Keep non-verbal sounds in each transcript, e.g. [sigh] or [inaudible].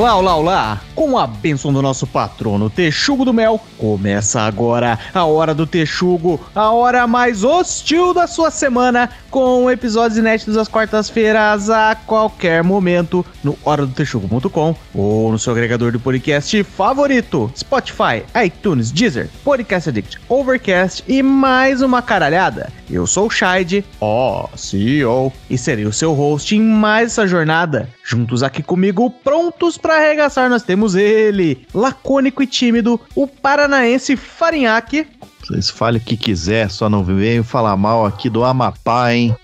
Olá, olá, olá! Com a bênção do nosso patrono Texugo do Mel, começa agora a Hora do Texugo, a hora mais hostil da sua semana, com episódios inéditos às quartas-feiras a qualquer momento no horadotexugo.com ou no seu agregador de podcast favorito, Spotify, iTunes, Deezer, Podcast Addict, Overcast e mais uma caralhada. Eu sou o Shide, ó, CEO, e serei o seu host em mais essa jornada. Juntos aqui comigo, prontos para arregaçar, nós temos ele, lacônico e tímido, o paranaense Farinhaque. Vocês falem o que quiser, só não venham falar mal aqui do Amapá, hein?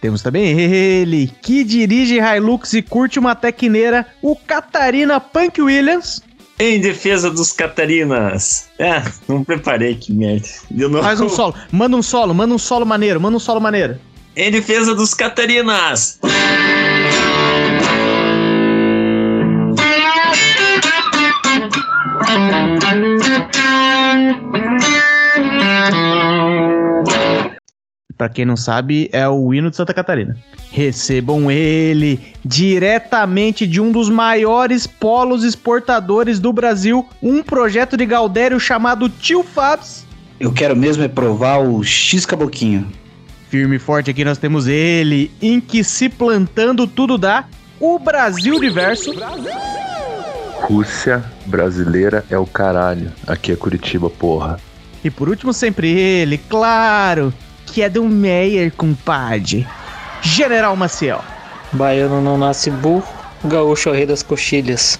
Temos também ele, que dirige Hilux e curte uma tequineira, o Catarina Punk Williams. Em defesa dos Catarinas. É, não preparei, que merda. Não... Faz um solo, manda um solo, manda um solo maneiro, manda um solo maneiro. Em defesa dos Catarinas. Para quem não sabe, é o hino de Santa Catarina. Recebam ele diretamente de um dos maiores polos exportadores do Brasil, um projeto de Galdério chamado Tio Fabs. Eu quero mesmo é provar o X Caboquinho. Firme e forte aqui nós temos ele, em que se plantando tudo dá, o Brasil diverso. Rússia brasileira é o caralho. Aqui é Curitiba, porra. E por último, sempre ele, claro, que é do Meyer, compadre. General Maciel. Baiano não nasce burro, gaúcho é o rei das coxilhas.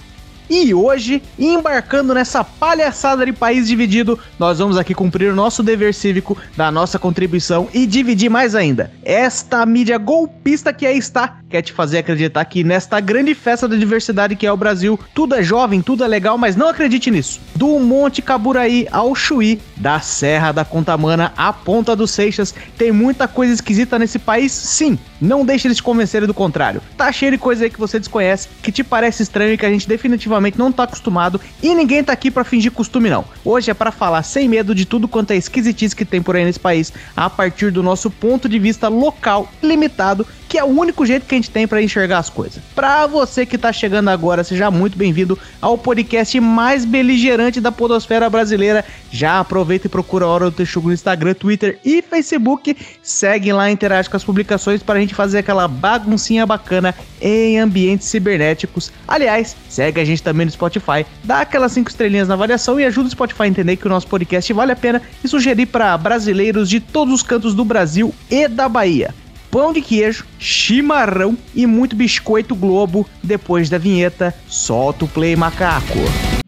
E hoje, embarcando nessa palhaçada de país dividido, nós vamos aqui cumprir o nosso dever cívico da nossa contribuição e dividir mais ainda. Esta mídia golpista que aí está quer te fazer acreditar que nesta grande festa da diversidade que é o Brasil, tudo é jovem, tudo é legal, mas não acredite nisso. Do Monte Caburaí ao Chuí, da Serra da Contamana à Ponta dos Seixas, tem muita coisa esquisita nesse país, sim. Não deixe eles te convencerem do contrário. Tá cheio de coisa aí que você desconhece, que te parece estranho e que a gente definitivamente não tá acostumado e ninguém tá aqui para fingir costume não. Hoje é para falar sem medo de tudo quanto é esquisitice que tem por aí nesse país, a partir do nosso ponto de vista local, limitado que é o único jeito que a gente tem para enxergar as coisas. Para você que tá chegando agora, seja muito bem-vindo ao podcast mais beligerante da podosfera brasileira. Já aproveita e procura a Hora do Texugo no Instagram, Twitter e Facebook. Segue lá, interage com as publicações para a gente fazer aquela baguncinha bacana em ambientes cibernéticos. Aliás, segue a gente também no Spotify, dá aquelas cinco estrelinhas na avaliação e ajuda o Spotify a entender que o nosso podcast vale a pena e sugerir para brasileiros de todos os cantos do Brasil e da Bahia pão de queijo, chimarrão e muito biscoito Globo. Depois da vinheta, solta o play macaco.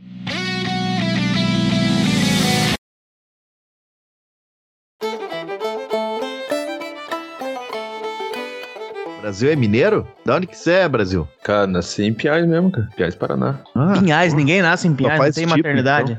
Brasil é mineiro? Da onde que você é, Brasil? Cara, nasci em Piais mesmo, cara. Piais, Paraná. Ah, Pinhais, ninguém nasce em Pinhais, não tem tipo, maternidade.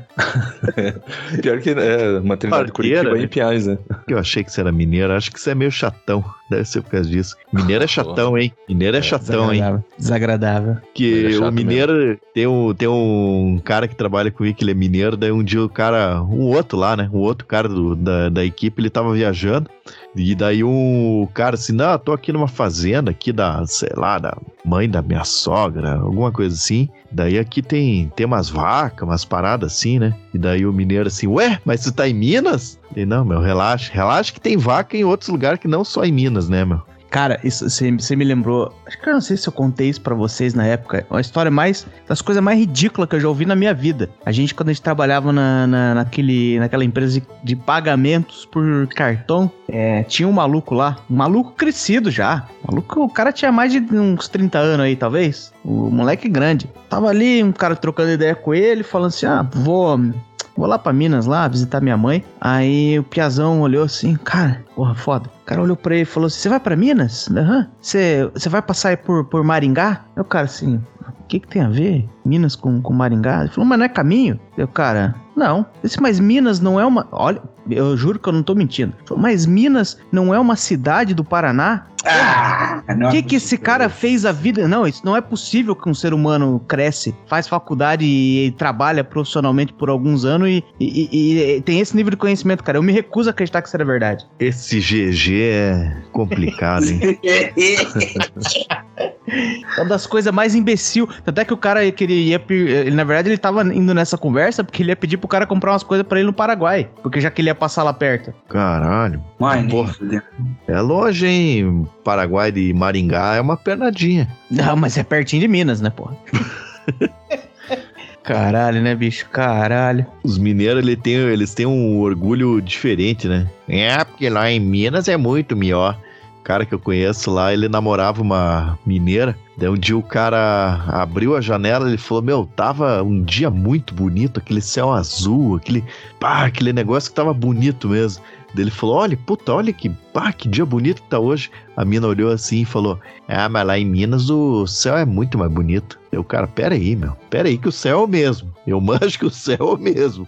Então. [laughs] Pior que é, maternidade de Curitiba é em Pinhais, né? [laughs] Eu achei que você era mineiro, acho que você é meio chatão. [laughs] Deve ser por causa disso. Mineiro é chatão, hein? Mineiro é, é chatão, desagradável. hein? Desagradável. Que é o mineiro tem um, tem um cara que trabalha comigo que ele é mineiro, daí um dia o cara, um outro lá, né? Um outro cara do, da, da equipe, ele tava viajando. E daí um cara assim, não, tô aqui numa fazenda aqui da, sei lá, da mãe da minha sogra, alguma coisa assim. Daí aqui tem, tem umas vacas, umas paradas assim, né? E daí o mineiro assim, ué, mas você tá em Minas? E não, meu, relaxa, relaxa que tem vaca em outros lugares que não só em Minas, né, meu? Cara, isso você me lembrou. Acho que eu não sei se eu contei isso pra vocês na época. Uma história mais. das coisas mais ridículas que eu já ouvi na minha vida. A gente, quando a gente trabalhava na, na, naquele, naquela empresa de, de pagamentos por cartão, é, tinha um maluco lá. Um maluco crescido já. Maluco, o cara tinha mais de uns 30 anos aí, talvez. O moleque grande. Tava ali, um cara trocando ideia com ele, falando assim: ah, vou vou lá pra Minas lá visitar minha mãe. Aí o Piazão olhou assim, cara, porra, foda. O cara olhou pra ele e falou assim: Você vai pra Minas? Aham. Você vai passar por, por Maringá? Aí o cara assim, o que, que tem a ver Minas com, com Maringá? Ele falou, mas não é caminho? Eu, cara, não. Esse, mas Minas não é uma. Olha, eu juro que eu não tô mentindo. Mas Minas não é uma cidade do Paraná? Ah, o que, que esse cara fez a vida? Não, isso não é possível que um ser humano cresce, faz faculdade e, e trabalha profissionalmente por alguns anos e, e, e, tem esse nível de conhecimento, cara. Eu me recuso a acreditar que isso era verdade. Esse GG é complicado, hein? [laughs] É uma das coisas mais imbecil. Até que o cara que ele ia. Ele, na verdade, ele tava indo nessa conversa porque ele ia pedir pro cara comprar umas coisas pra ele no Paraguai. Porque já que ele ia passar lá perto. Caralho. Fudeu. É longe, hein? Paraguai de Maringá é uma pernadinha. Não, mas é pertinho de Minas, né, porra? [laughs] Caralho, né, bicho? Caralho. Os mineiros, ele tem, eles têm um orgulho diferente, né? É, porque lá em Minas é muito melhor. O cara que eu conheço lá, ele namorava uma mineira. Daí um dia o cara abriu a janela ele falou: Meu, tava um dia muito bonito, aquele céu azul, aquele. Pá, aquele negócio que tava bonito mesmo. Ele falou: Olha, puta, olha que, pá, que dia bonito que tá hoje. A mina olhou assim e falou: Ah, mas lá em Minas o céu é muito mais bonito. Eu, cara, pera aí, meu, pera aí que o céu é o mesmo. Eu [laughs] manjo que o céu é o mesmo.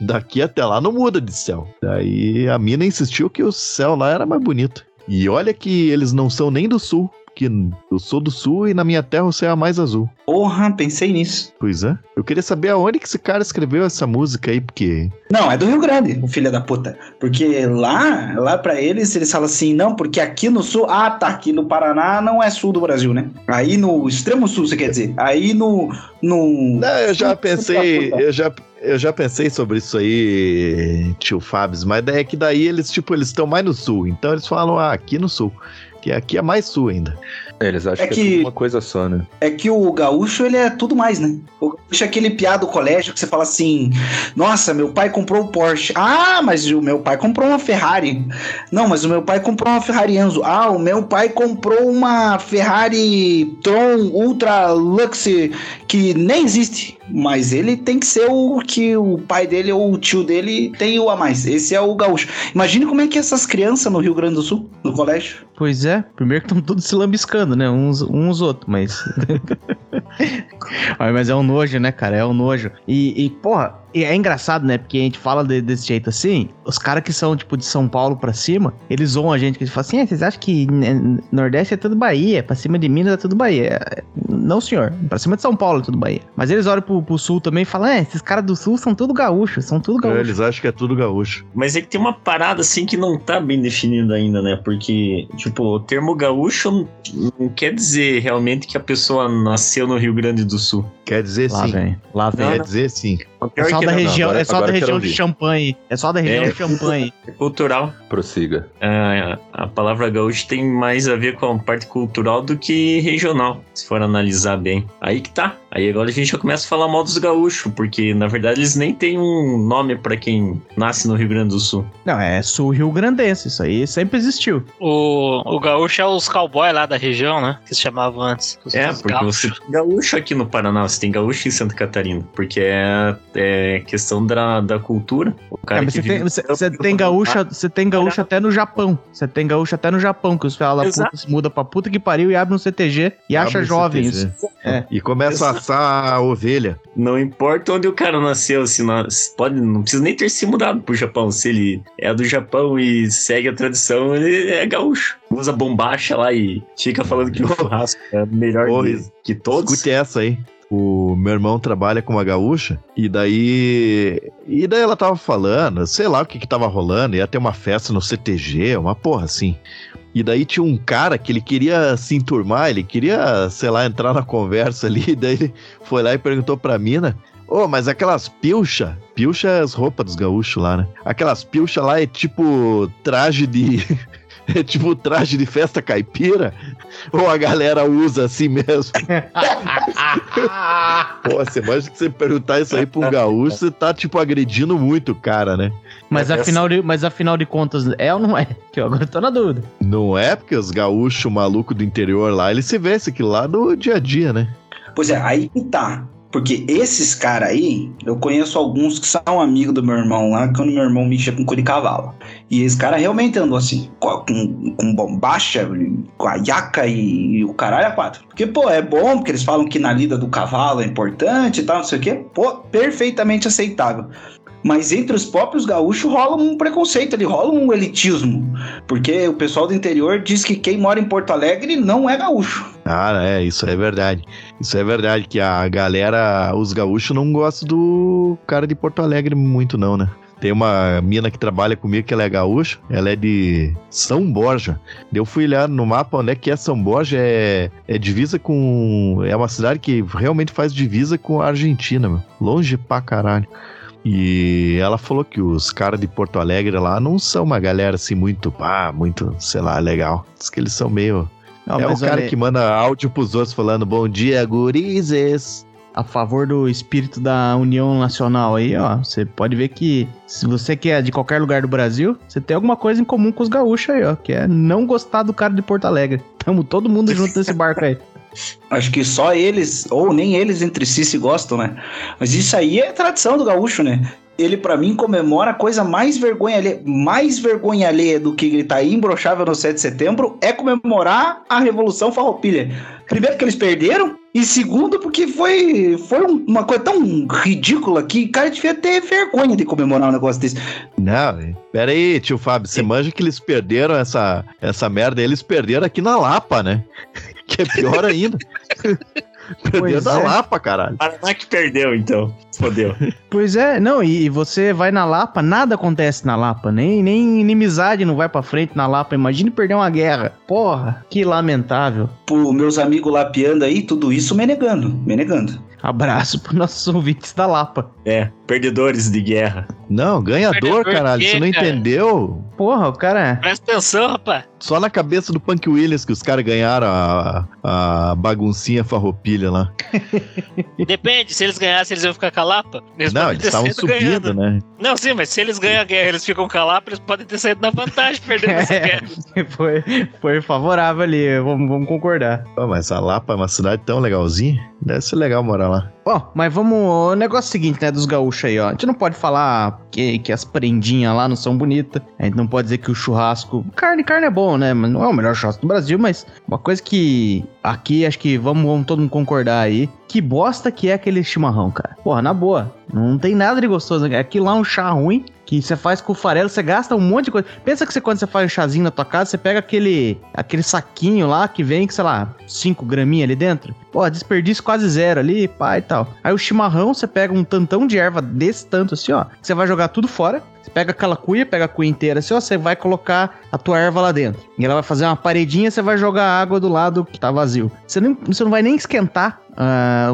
Daqui até lá não muda de céu. Daí a mina insistiu que o céu lá era mais bonito. E olha que eles não são nem do sul, porque eu sou do sul e na minha terra o céu é mais azul. Porra, pensei nisso. Pois é. Eu queria saber aonde que esse cara escreveu essa música aí, porque. Não, é do Rio Grande, o filho da puta. Porque lá, lá pra eles, eles falam assim, não, porque aqui no sul, ah, tá, aqui no Paraná não é sul do Brasil, né? Aí no extremo sul, você quer dizer? Aí no. no Não, eu já pensei, eu já, eu já pensei sobre isso aí, tio Fábio, mas é que daí eles, tipo, eles estão mais no sul, então eles falam, ah, aqui no sul, que aqui é mais sul ainda. É, eles acham É que, que- é uma coisa só, né? É que o gaúcho, ele é tudo mais, né? O gaúcho é aquele piado do colégio que você fala assim: Nossa, meu pai comprou o Porsche. Ah, mas o meu pai comprou uma Ferrari. Não, mas o meu pai comprou uma Ferrari Enzo. Ah, o meu pai comprou uma Ferrari Tron Ultra Lux que nem existe. Mas ele tem que ser o que o pai dele ou o tio dele tem o a mais. Esse é o gaúcho. Imagine como é que essas crianças no Rio Grande do Sul, no colégio. Pois é, primeiro que estão todos se lambiscando, né? Uns, uns outros, mas. [laughs] [laughs] Mas é um nojo, né, cara? É um nojo. E, e, porra, e é engraçado, né? Porque a gente fala de- desse jeito assim, os caras que são, tipo, de São Paulo pra cima, eles zoam a gente, que eles falam assim: "É, vocês acham que né, Nordeste é tudo Bahia, pra cima de Minas é tudo Bahia? É, Não, senhor. Pra cima de São Paulo é tudo Bahia. Mas eles olham pro, pro sul também e falam: é, esses caras do sul são tudo gaúchos, são tudo gaúchos. Eles acham que é tudo gaúcho. Mas é que tem uma parada assim que não tá bem definida ainda, né? Porque, tipo, o termo gaúcho não, não quer dizer realmente que a pessoa nasceu no Rio Grande do Sul. Quer dizer Lá sim. vem, lá vem. Quer dizer sim. É só da não, região, agora- é só da região de ouvir. Champagne. É só da região É. de Champagne. [laughs] é cultural. Prossiga. A, a palavra gaúcho tem mais a ver com a parte cultural do que regional, se for analisar bem. Aí que tá. Aí agora a gente já começa a falar mal dos gaúchos, porque na verdade eles nem têm um nome pra quem nasce no Rio Grande do Sul. Não, é sul-rio grandense. Isso aí sempre existiu. O, o gaúcho é os cowboys lá da região, né? Que se chamavam antes. Os, É, os porque você tem gaúcho aqui no Paraná, você tem gaúcho em Santa Catarina, porque é, é questão da, da cultura. O cara É, mas que você tem, você, você tem gaúcha, você tem gaúcho até no Japão. Você tem gaúcho até no Japão, que os filhos da Exato. puta se muda pra puta que pariu e abre um CTG e acha Abre jovens. É. E começa a assar a ovelha. Não importa onde o cara nasceu, se nós, pode, não precisa nem ter se mudado pro Japão. Se ele é do Japão e segue a tradição, ele é gaúcho. Usa bombacha lá e fica falando que o [laughs] churrasco é melhor Ô, que, que todos. Escute essa aí. O meu irmão trabalha com uma gaúcha e daí. E daí ela tava falando, sei lá o que que tava rolando, ia ter uma festa no CTG, uma porra assim. E daí tinha um cara que ele queria se enturmar, ele queria, sei lá, entrar na conversa ali, [laughs] e daí ele foi lá e perguntou pra mina. Ô, mas aquelas pilcha, pilcha é as roupas dos gaúchos lá, né? Aquelas pilcha lá é tipo traje de. [laughs] É tipo traje de festa caipira? Ou a galera usa assim mesmo? [laughs] Pô, você imagina que você perguntar isso aí pra um gaúcho, você tá, tipo, agredindo muito o cara, né? Mas, É, afinal de, mas afinal de contas, é ou não é? [laughs] Que eu agora tô na dúvida. Não é porque os gaúchos malucos do interior lá, eles se vê aquilo lá no dia a dia, né? Pois é, aí que tá. Porque esses caras aí, eu conheço alguns que são amigos do meu irmão lá, quando meu irmão mexia com cu de cavalo. E esse cara realmente andou assim, com, com, com bombacha, com a iaca e, e o caralho a quatro. Porque, pô, é bom, porque eles falam que na lida do cavalo é importante e tal, não sei o quê. Pô, perfeitamente aceitável. Mas entre os próprios gaúchos rola um preconceito ali, rola um elitismo. Porque o pessoal do interior diz que quem mora em Porto Alegre não é gaúcho. Ah, é, isso é verdade. Isso é verdade, que a galera, os gaúchos não gostam do cara de Porto Alegre muito, não, né? Tem uma mina que trabalha comigo que ela é gaúcha, ela é de São Borja. Eu fui olhar no mapa onde é que é São Borja, é, é divisa com. É uma cidade que realmente faz divisa com a Argentina, meu. Longe pra caralho. E ela falou que os caras de Porto Alegre lá não são uma galera assim muito, pá, muito, sei lá, legal. Diz que eles são meio. Não, é o cara olha, que manda áudio pros outros falando bom dia, gurizes. a favor do espírito da União Nacional aí, ó, você pode ver que se você que é de qualquer lugar do Brasil, você tem alguma coisa em comum com os gaúchos aí, ó, que é não gostar do cara de Porto Alegre. Tamo todo mundo junto nesse barco aí. [laughs] Acho que só eles, ou nem eles entre si se gostam, né? Mas isso aí é tradição do gaúcho, né? Ele, pra mim, comemora a coisa mais vergonha alheia, mais vergonha alheia do que gritar imbrochável no 7 de setembro é comemorar a Revolução Farroupilha. Primeiro que eles perderam, e segundo porque foi, foi um- uma coisa tão ridícula que o cara devia ter vergonha de comemorar um negócio desse. Não, pera aí, tio Fábio, você manja que eles perderam essa, essa merda, eles perderam aqui na Lapa, né? Que é pior ainda. [laughs] perderam Pois na é. Lapa, caralho. Paraná que perdeu, então. Fodeu. [laughs] Pois é, não, e, e você vai na Lapa, nada acontece na Lapa, nem, nem inimizade não vai pra frente na Lapa. Imagine perder uma guerra. Porra, que lamentável. Pô, meus amigos lapiando aí, tudo isso me negando, me negando. Abraço pros nossos ouvintes da Lapa. É, perdedores de guerra. Não, ganhador, Perdedor caralho. quê, Você não cara? entendeu? Porra, o cara. Presta atenção, rapaz. Só na cabeça do Punk Williams que os caras ganharam a, a baguncinha farroupilha lá. [laughs] Depende, se eles ganhassem, eles iam ficar calapa. Eles não, eles estavam ganhando. subindo, né? Não, sim, mas se eles ganham a guerra, eles ficam calapa, eles podem ter saído na vantagem, perdendo essa [laughs] guerra. foi, foi favorável ali, vamos, vamos concordar. Pô, mas a Lapa é uma cidade tão legalzinha. Deve ser legal morar lá. Ó, mas vamos. O negócio é o seguinte, né, dos gaúchos aí, ó. A gente não pode falar que, que as prendinhas lá não são bonitas. A gente não pode dizer que o churrasco. Carne, carne é bom, né? Mas não é o melhor churrasco do Brasil, mas uma coisa que aqui acho que vamos, vamos todo mundo concordar aí. Que bosta que é aquele chimarrão, cara. Porra, na boa. Não tem nada de gostoso. Aquilo lá é um chá ruim que você faz com farelo, você gasta um monte de coisa. Pensa que você, quando você faz um chazinho na tua casa, você pega aquele, aquele saquinho lá que vem, que sei lá, 5 graminhas ali dentro. Pô, desperdício quase zero ali, pá e tal. Aí o chimarrão, você pega um tantão de erva desse tanto assim, ó. Você vai jogar tudo fora. Você pega aquela cuia, pega a cuia inteira assim, ó. Você vai colocar a tua erva lá dentro. E ela vai fazer uma paredinha, você vai jogar a água do lado que tá vazio. Você, nem, você não vai nem esquentar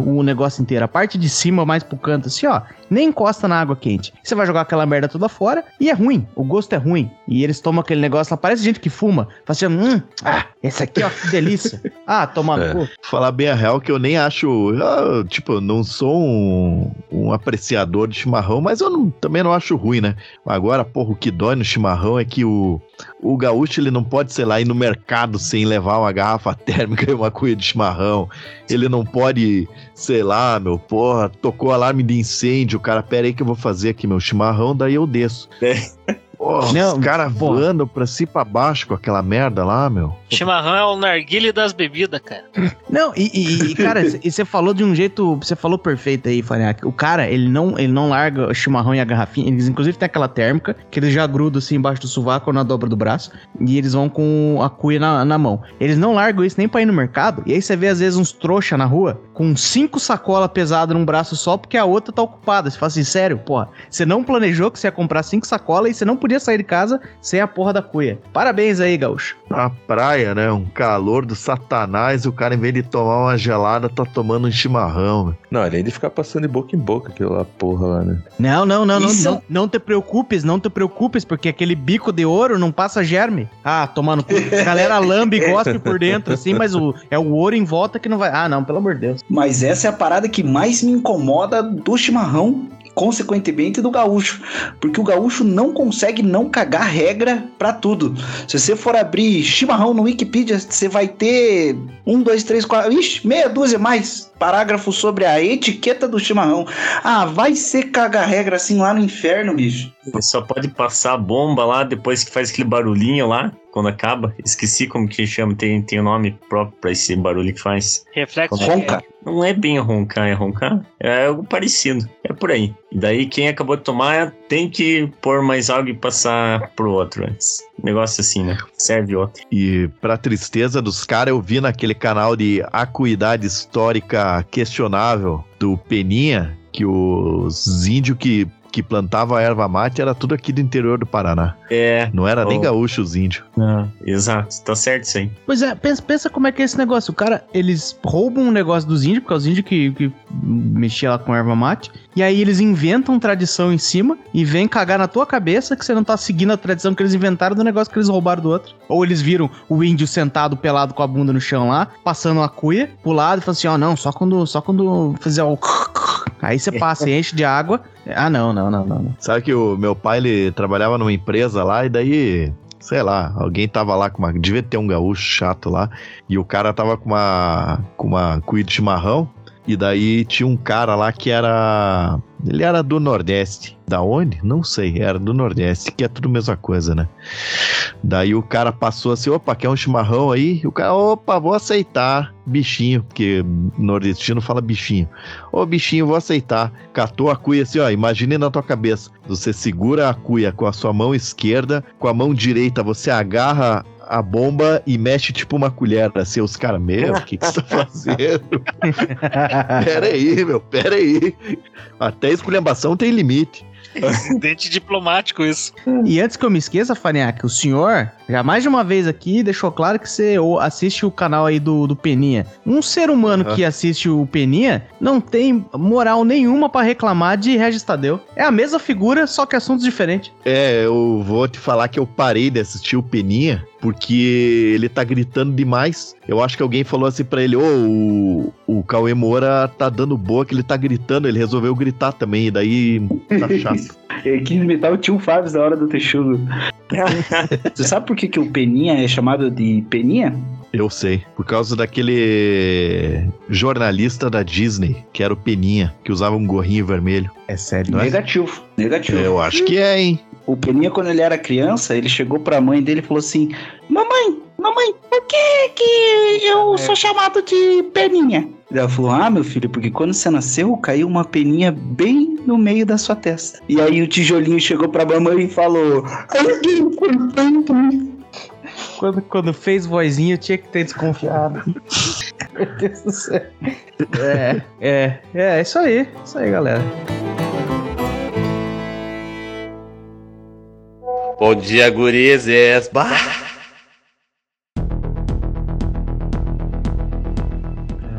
o negócio inteiro. A parte de cima, mais pro canto, assim, ó. Nem encosta na água quente. Você vai jogar aquela merda toda fora e é ruim. O gosto é ruim. E eles tomam aquele negócio lá. Parece gente que fuma. Fala assim, hum, ah, esse aqui, ó, que delícia. [laughs] ah, toma no É. cu. Falar bem a real que eu nem acho. ah, tipo, eu não sou um, um apreciador de chimarrão, mas eu não- também não acho ruim, né? Agora, porra, o que dói no chimarrão é que o, o gaúcho ele não pode, sei lá, ir no mercado sem levar uma garrafa [laughs] térmica e uma cuia de chimarrão. Ele não pode, sei lá, meu, porra, tocou alarme de incêndio. O cara, pera aí que eu vou fazer aqui meu chimarrão, daí eu desço. É. [laughs] Porra, Não, os caras voando pra cima e pra baixo com aquela merda lá, meu. Chimarrão é o narguile das bebidas, cara. Não, e, e- e, cara, [laughs] e você falou de um jeito, você falou perfeito aí, Fariac. O cara, ele não, ele não larga o chimarrão e a garrafinha. Eles, inclusive, tem aquela térmica que eles já grudam assim embaixo do sovaco ou na dobra do braço. E eles vão com a cuia na, na mão. Eles não largam isso nem pra ir no mercado. E aí você vê, às vezes, uns trouxa na rua com cinco sacolas pesadas num braço só porque a outra tá ocupada. Você fala assim, sério, porra. Você não planejou que você ia comprar cinco sacolas e você não podia sair de casa sem a porra da cuia. Parabéns aí, gaúcho. Na praia, né? Um calor do satanás, e o cara, em vez de tomar uma gelada, tá tomando um chimarrão. meu. Não, além de ficar passando de boca em boca aquilo lá, porra lá, né? Não, não, não, não, Isso- não, não te preocupes, não te preocupes, porque aquele bico de ouro não passa germe. Ah, tomando cu. A galera lambe e gospe por dentro, assim, mas o, é o ouro em volta que não vai. Ah, não, pelo amor de Deus. Mas essa é a parada que mais me incomoda do chimarrão, consequentemente do gaúcho. Porque o gaúcho não consegue não cagar regra pra tudo. Se você for abrir chimarrão no Wikipedia, você vai ter um, dois, três, quatro, ixi, meia dúzia mais parágrafos sobre a etiqueta do chimarrão. Ah, vai ser cagar regra assim lá no inferno, bicho. Ele só pode passar a bomba lá depois que faz aquele barulhinho lá, quando acaba. Esqueci como que chama, tem, tem um nome próprio pra esse barulho que faz. Reflexo de Ronca. Não é bem roncar, é roncar? É algo parecido. É por aí. E daí quem acabou de tomar tem que pôr mais água e passar pro outro antes. Negócio assim, né? Serve outro. E pra tristeza dos caras, eu vi naquele canal de acuidade histórica questionável do Peninha que os índios que que plantava erva mate era tudo aqui do interior do Paraná. É. Não era nem Oh. gaúcho os índios. Exato, tá certo isso aí. Pois é, pensa, pensa como é que é esse negócio. O cara, eles roubam um negócio dos índios, porque é os índios que, que mexiam lá com erva mate. E aí eles inventam tradição em cima e vêm cagar na tua cabeça que você não tá seguindo a tradição que eles inventaram do negócio que eles roubaram do outro. Ou eles viram o índio sentado pelado com a bunda no chão lá, passando uma cuia pro lado e falam assim: ó, não, só quando, só quando fizer o. Aí você passa e enche de água. Ah, não, não, não, não. Sabe que o meu pai, ele trabalhava numa empresa lá e daí... Sei lá, alguém tava lá com uma. Devia ter um gaúcho chato lá. E o cara tava com uma. com uma cuia de chimarrão. E daí tinha um cara lá que era. Ele era do Nordeste. Da onde? Não sei. Era do Nordeste, que é tudo a mesma coisa, né? Daí o cara passou assim: opa, quer um chimarrão aí? E o cara, opa, vou aceitar. Bichinho, porque nordestino fala bichinho. Ô bichinho, vou aceitar. Catou a cuia assim, ó. Imagine na tua cabeça. Você segura a cuia com a sua mão esquerda, com a mão direita você agarra a bomba e mexe tipo uma colher assim. Os caras, meu, o que, que você tá [laughs] fazendo? pera aí, meu, pera aí. Até esculhambação tem limite. Dente diplomático isso. E antes que eu me esqueça, Faniac, o senhor, já mais de uma vez aqui, deixou claro que você assiste o canal aí do, do Peninha. Um ser humano Aham. que assiste o Peninha não tem moral nenhuma pra reclamar de Regis Tadeu. É a mesma figura, só que assuntos diferentes. É, eu vou te falar que eu parei de assistir o Peninha porque ele tá gritando demais. Eu acho que alguém falou assim pra ele: Ô, o, o Cauê Moura tá dando boa que ele tá gritando. Ele resolveu gritar também, e daí tá chato. [laughs] Ele quis imitar o tio Fábio da hora do Texugo. [laughs] Você sabe por que, que o Peninha é chamado de Peninha? Eu sei. Por causa daquele jornalista da Disney, que era o Peninha, que usava um gorrinho vermelho. É sério. Não é? Negativo. Negativo. Eu acho que é, hein? O Peninha, quando ele era criança, ele chegou pra mãe dele e falou assim: Mamãe, mamãe, por que, que eu sou chamado de Peninha? E ela falou: Ah, meu filho, porque quando você nasceu, caiu uma peninha bem no meio da sua testa. E aí o tijolinho chegou pra mamãe e falou: Alguém foi tanto. Quando, quando fez vozinha, eu tinha que ter desconfiado. [laughs] Meu Deus do céu. É, é, é, isso aí. Isso aí, galera. Bom dia, gurizes. Bah!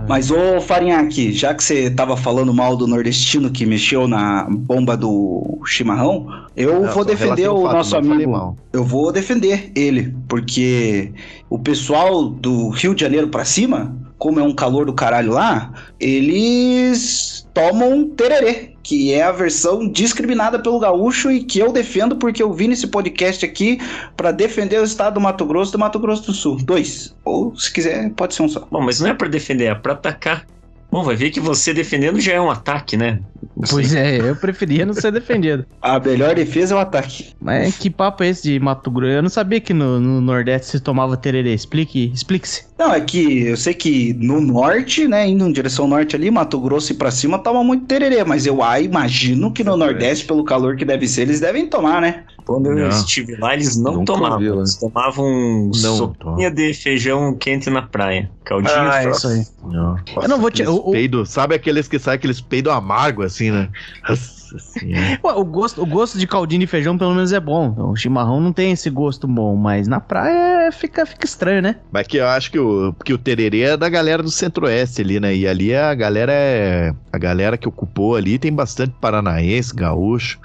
Mas, ô Farinhaque, já que você tava falando mal do nordestino que mexeu na bomba do chimarrão, eu Não, vou defender o fato, nosso amigo. Eu vou defender ele, porque o pessoal do Rio de Janeiro pra cima, como é um calor do caralho lá, eles tomam tererê, que é a versão discriminada pelo gaúcho e que eu defendo porque eu vim nesse podcast aqui pra defender o estado do Mato Grosso do Mato Grosso do Sul. Dois. Ou, se quiser, pode ser um só. Bom, mas não é pra defender, é pra atacar. Bom, vai ver que você defendendo já é um ataque, né? Não sei. Pois é, eu preferia não ser defendido. [laughs] A melhor defesa é o ataque. Mas que papo é esse de Mato Grosso? Eu não sabia que no, no Nordeste se tomava tererê. Explique, explique-se. Não, é que eu sei que no norte, né, indo em direção norte ali, Mato Grosso e pra cima toma muito tererê, mas eu ah, imagino que no nordeste, pelo calor que deve ser, eles devem tomar, né? Quando eu Não. estive lá, eles não Nunca tomavam. vi, né? Eles tomavam Não sopinha de feijão quente na praia. Caldinho Ah, é isso aí. Não. Eu não vou te- o- peido- sabe aqueles que saem aqueles peidos amargos assim, né? Nossa senhora. [laughs] Ué, o, gosto, o gosto de caldinho de feijão pelo menos é bom. O chimarrão não tem esse gosto bom, mas na praia fica, fica estranho, né? Mas que eu acho que o, que o tererê é da galera do centro-oeste ali, né? E ali a galera é. A galera que ocupou ali tem bastante paranaense, gaúcho,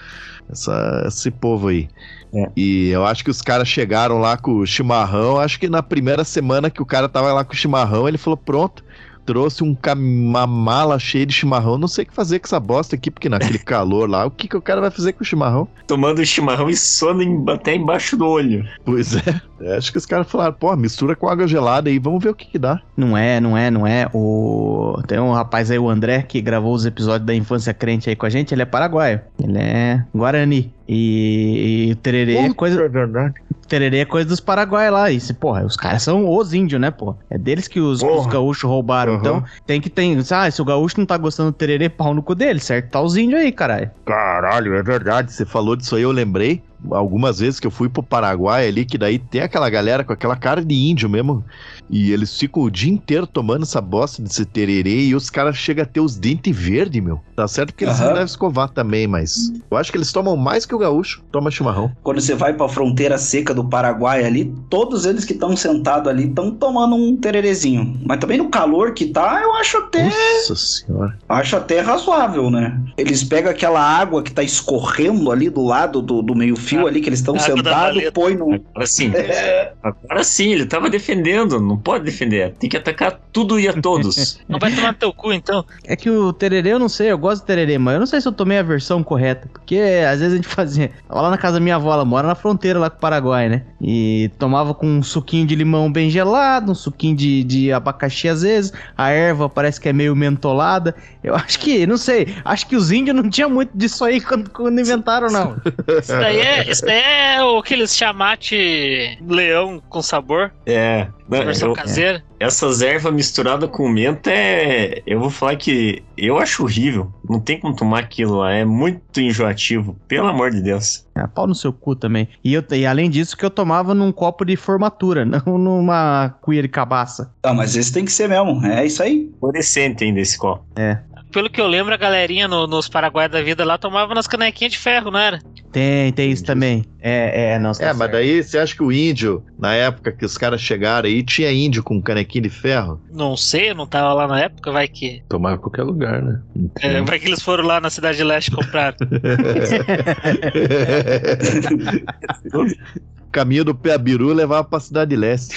essa, esse povo aí. É. E eu acho que os caras chegaram lá com o chimarrão. Acho que na primeira semana que o cara tava lá com o chimarrão, ele falou: pronto. Trouxe um cam- uma mala cheia de chimarrão. Não sei o que fazer com essa bosta aqui, porque naquele [laughs] calor lá, o que, que o cara vai fazer com o chimarrão? tomando chimarrão e sono em- até embaixo do olho. Pois é. É, Acho que os caras falaram: pô, mistura com água gelada aí, vamos ver o que, que dá. Não é, não é, não é. O... Tem um rapaz aí, o André, que gravou os episódios da Infância Crente aí com a gente. Ele é paraguaio. Ele é Guarani. E, e o tererê é coisa. É verdade. Tererê é coisa dos paraguaios lá. E, se, porra, os caras são os índios, né, pô? É deles que os, os gaúchos roubaram. Uhum. Então, tem que ter. Ah, se o gaúcho não tá gostando do tererê, pau no cu dele, certo? Tá os índios aí, caralho. Caralho, é verdade. Você falou disso aí, eu lembrei. algumas vezes que eu fui pro Paraguai ali, que daí tem aquela galera com aquela cara de índio mesmo, e eles ficam o dia inteiro tomando essa bosta desse tererê e os caras chegam a ter os dentes verdes, meu. Tá certo que eles Aham. não devem escovar também, mas eu acho que eles tomam mais que o gaúcho, toma chimarrão. Quando você vai pra fronteira seca do Paraguai ali, todos eles que estão sentados ali estão tomando um tererezinho. Mas também no calor que tá, eu acho até, Nossa senhora. acho até razoável, né? Eles pegam aquela água que tá escorrendo ali do lado do, do meio-fio Ah, ali, que eles estão da sentados, põe no. Agora sim. Agora sim, ele tava defendendo. Não pode defender. Tem que atacar tudo e a todos. [laughs] Não vai tomar teu cu, então. É que o tererê, eu não sei, eu gosto do tererê, mas eu não sei se eu tomei a versão correta. Porque às vezes a gente [laughs] fazia. Tava lá na casa da minha avó, ela mora na fronteira lá com o Paraguai, né? E tomava com um suquinho de limão bem gelado, um suquinho de, de abacaxi às vezes. A erva parece que é meio mentolada. Eu acho que, não sei, acho que os índios não tinham muito disso aí quando, quando inventaram, não. [laughs] Isso daí é, isso daí é o aqueles chamate leão com sabor, É. Não, versão eu- caseira. essas ervas misturadas com menta é. Eu vou falar que eu acho horrível. Não tem como tomar aquilo lá. É muito enjoativo. Pelo amor de Deus. É, pau no seu cu também. E, eu, e além disso, que eu tomava num copo de formatura, [laughs] não numa cuia de cabaça. Ah, mas esse tem que ser mesmo. É isso aí. Fluorescente ainda esse copo. Pelo que eu lembro, a galerinha no- nos Paraguai da vida lá tomava nas canequinhas de ferro, não era? Tem, tem isso também. É, é, não. você É, tá mas certo. daí você acha que o índio, na época que os caras chegaram aí, tinha índio com canequinho de ferro? Não sei, eu não tava lá na época, vai que. Tomar em qualquer lugar, né? É, vai que eles foram lá na Cidade Leste comprar. [laughs] Caminho do Peabiru levava pra Cidade Leste.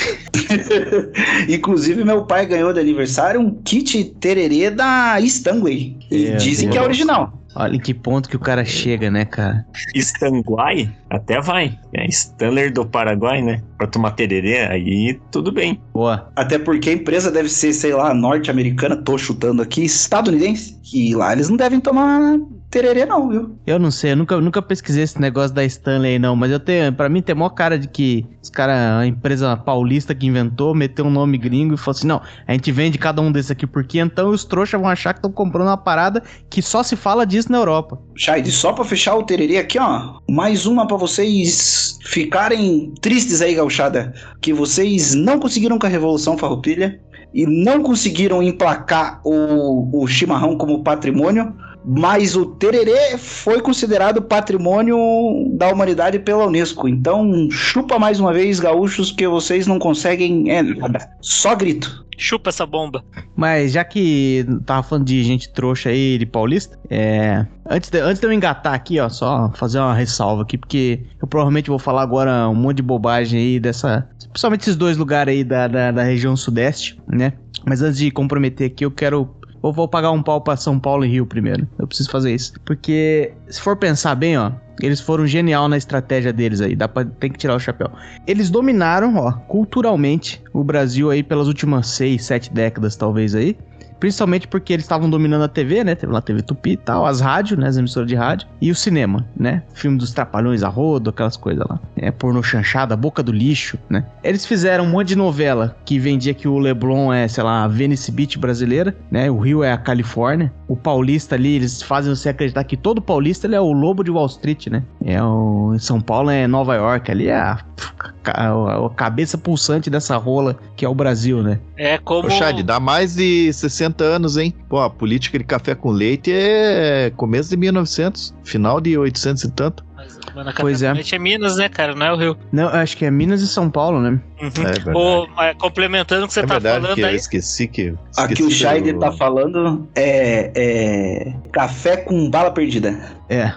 [laughs] Inclusive, meu pai ganhou de aniversário um kit tererê da Stanway. E É, dizem que é original. Olha em que ponto que o cara chega, né, cara? Stanguai até vai. É Stanler do Paraguai, né? Pra tomar tererê, aí tudo bem. Boa. Até porque a empresa deve ser, sei lá, norte-americana, tô chutando aqui, estadunidense. Que lá eles não devem tomar tererê, não, viu? Eu não sei, eu nunca, nunca pesquisei esse negócio da Stanley aí, não, mas eu tenho, pra mim tem maior cara de que os caras, a empresa paulista que inventou, meteu um nome gringo e falou assim: não, a gente vende cada um desses aqui porque então os trouxas vão achar que estão comprando uma parada que só se fala disso na Europa. Shade, só pra fechar o tererê aqui, ó. Mais uma pra vocês ficarem tristes aí, gauchada. Que vocês não conseguiram com a Revolução Farroupilha e não conseguiram emplacar o, o chimarrão como patrimônio. Mas o tererê foi considerado patrimônio da humanidade pela Unesco. Então, chupa mais uma vez, gaúchos, que vocês não conseguem é nada. Só grito. Chupa essa bomba. Mas já que tava falando de gente trouxa aí, de paulista, é. Antes de, antes de eu engatar aqui, ó, só fazer uma ressalva aqui, porque eu provavelmente vou falar agora um monte de bobagem aí dessa. Principalmente esses dois lugares aí da, da, da região sudeste, né? Mas antes de comprometer aqui, eu quero. Eu vou pagar um pau pra São Paulo e Rio primeiro. Eu preciso fazer isso. Porque, se for pensar bem, ó, eles foram genial na estratégia deles aí. Dá pra, tem que tirar o chapéu. Eles dominaram, ó, culturalmente o Brasil aí pelas últimas seis, sete décadas, talvez aí. Principalmente porque eles estavam dominando a TV, né? Teve lá a TV Tupi e tal, as rádios, né? As emissoras de rádio. E o cinema, né? Filme dos Trapalhões, a rodo, aquelas coisas lá. É, porno chanchada, boca do lixo, né? Eles fizeram um monte de novela que vendia que o Leblon é, sei lá, a Venice Beach brasileira, né? O Rio é a Califórnia. O paulista ali, eles fazem você acreditar que todo paulista ele é o lobo de Wall Street, né? É o São Paulo é Nova York, ali é a, a- a cabeça pulsante dessa rola que é o Brasil, né? É como. Ô, Chad, dá mais de 60 anos, hein? Pô, a política de café com leite é começo de 1900, final de 800 e tanto. Mas, mano, a Pois é. Café é Minas, né, cara? Não é o Rio. Não, acho que é Minas e São Paulo, né? Uhum. É complementando o que você é tá verdade falando que eu aí. esqueci que... Aqui esqueci o que Scheider eu- tá falando é, é café com bala perdida. É.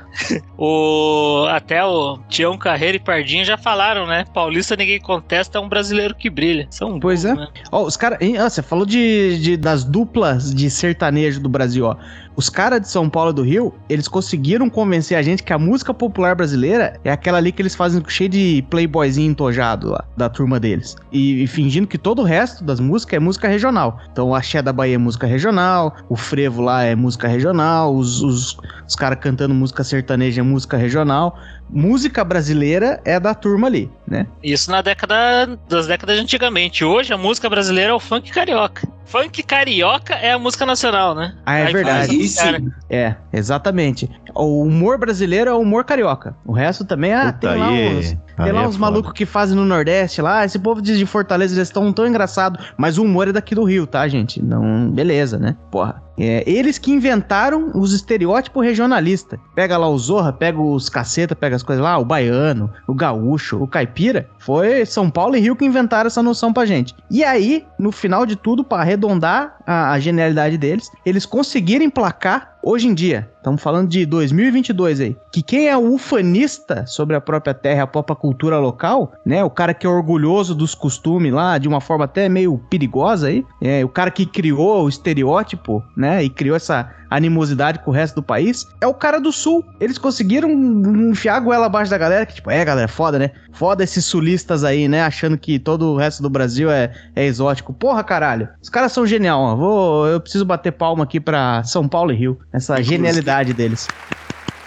O, até o Tião Carreira e Pardinho já falaram, né? Paulista ninguém contesta, é um brasileiro que brilha. São Pois é. né? Ó, os caras. ó, Você falou de, de- das duplas de sertanejo do Brasil, ó. Os caras de São Paulo e do Rio, eles conseguiram convencer a gente que a música popular brasileira é aquela ali que eles fazem cheio de playboyzinho entojado lá, da turma deles. E, e fingindo que todo o resto das músicas é música regional. Então o Axé da Bahia é música regional, o Frevo lá é música regional, os, os, os caras cantando música sertaneja é música regional. Música brasileira é da turma ali, né? Isso na década das décadas de antigamente. Hoje a música brasileira é o funk carioca. Funk carioca é a música nacional, né? Ah, é Aí verdade. sim. É, exatamente. O humor brasileiro é o humor carioca. O resto também, ah, Puta, tem lá uns, aí tem lá é uns malucos que fazem no Nordeste lá. Esse povo diz de Fortaleza, eles estão tão engraçados. Mas o humor é daqui do Rio, tá, gente? Não, beleza, né? Porra. É, eles que inventaram os estereótipos regionalistas. Pega lá o Zorra, pega os caceta, pega as coisas lá, o baiano, o gaúcho, o caipira. Foi São Paulo e Rio que inventaram essa noção pra gente. E aí, no final de tudo, pra arredondar a, a genialidade deles, eles conseguiram emplacar hoje em dia. Estamos falando de 2022 aí. Que quem é ufanista sobre a própria terra, a própria cultura local, né? O cara que é orgulhoso dos costumes lá, de uma forma até meio perigosa aí. É, o cara que criou o estereótipo? E criou essa animosidade com o resto do país. É o cara do sul. Eles conseguiram enfiar a goela abaixo da galera. Que tipo, é galera, foda, né? Foda esses sulistas aí, né? Achando que todo o resto do Brasil é, é exótico. Porra, caralho. Os caras são genial, ó. Vou, eu preciso bater palma aqui pra São Paulo e Rio. Essa genialidade deles.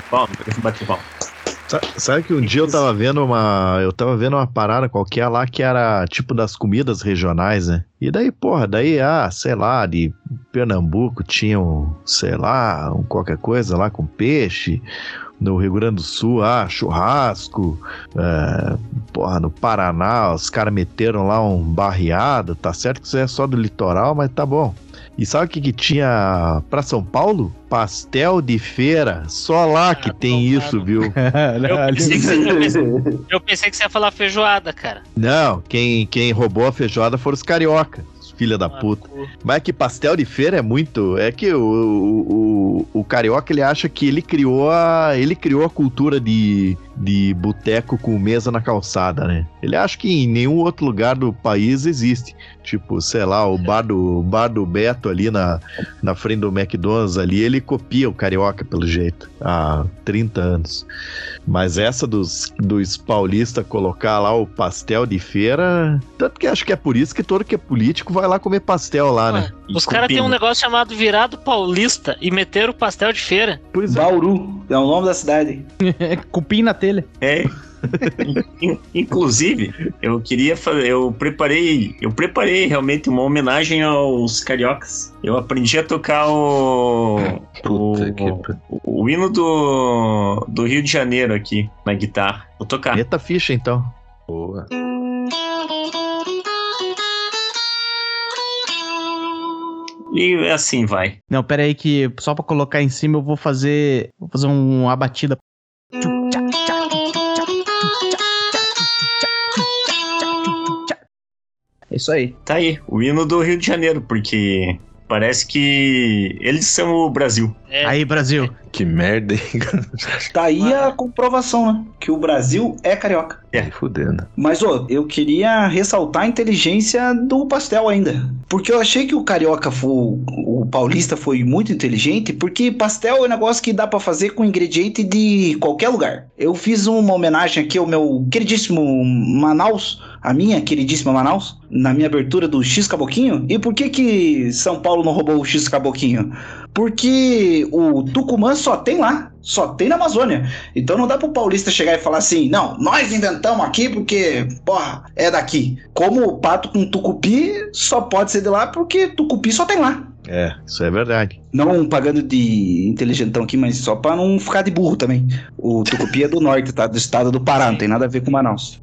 Palma, bate palma. Sa- Sabe que um dia eu tava vendo uma. Eu tava vendo uma parada qualquer lá que era tipo das comidas regionais, né? E daí, porra, daí, ah, sei lá, de Pernambuco tinham, sei lá, um qualquer coisa lá com peixe. No Rio Grande do Sul, ah, churrasco. é, porra, no Paraná, os caras meteram lá um barreado. Tá certo que isso é só do litoral, mas tá bom. E sabe o que, que tinha pra São Paulo? Pastel de feira. Só lá que Ah, tem bom, isso, cara. viu? [laughs] Eu pensei, que você, eu, pensei, [laughs] eu pensei que você ia falar feijoada, cara. Não, quem, quem roubou a feijoada foram os carioca. os Filha da Ah, puta. Mas é que pastel de feira é muito. É que o, o, o, o carioca ele acha que ele criou a. Ele criou a cultura de, de boteco com mesa na calçada, né? Ele acha que em nenhum outro lugar do país existe. Tipo, sei lá, o bar do, bar do Beto ali na, na frente do McDonald's ali, ele copia o carioca pelo jeito. Há 30 anos. Mas essa dos, dos paulistas colocar lá o pastel de feira. Tanto que acho que é por isso que todo que é político vai lá comer pastel lá, né? E Os caras têm um negócio chamado virado paulista e meteram o pastel de feira. Pois é. Bauru é o nome da cidade. [laughs] Cupim na telha. É. In- Inclusive, eu queria fazer, eu preparei, eu preparei realmente uma homenagem aos cariocas. Eu aprendi a tocar o Puta o, que o, o hino do, do Rio de Janeiro aqui na guitarra. Vou tocar. Eita ficha, então. Boa. E assim vai. Não, pera aí que só pra colocar em cima eu vou fazer, vou fazer um, uma batida. É isso aí. Tá aí, o hino do Rio de Janeiro, porque parece que eles são o Brasil. É, Aí, Brasil. Que merda, hein? Tá aí a comprovação, né? Que o Brasil é carioca. É. Fudendo. Mas, ô, eu queria ressaltar a inteligência do pastel ainda. Porque eu achei que o carioca foi. O paulista foi muito inteligente, porque pastel é um negócio que dá pra fazer com ingrediente de qualquer lugar. Eu fiz uma homenagem aqui ao meu queridíssimo Manaus, a minha queridíssima Manaus, na minha abertura do X Caboquinho. E por que que São Paulo não roubou o X Caboquinho? Porque o Tucumã só tem lá, só tem na Amazônia. Então não dá pro paulista chegar e falar assim, não, nós inventamos aqui porque, porra, é daqui. Como o pato com tucupi só pode ser de lá porque tucupi só tem lá. É, isso é verdade. Não pagando de inteligentão aqui, mas só pra não ficar de burro também. O tucupi é do norte, tá? Do estado do Pará, não tem nada a ver com Manaus.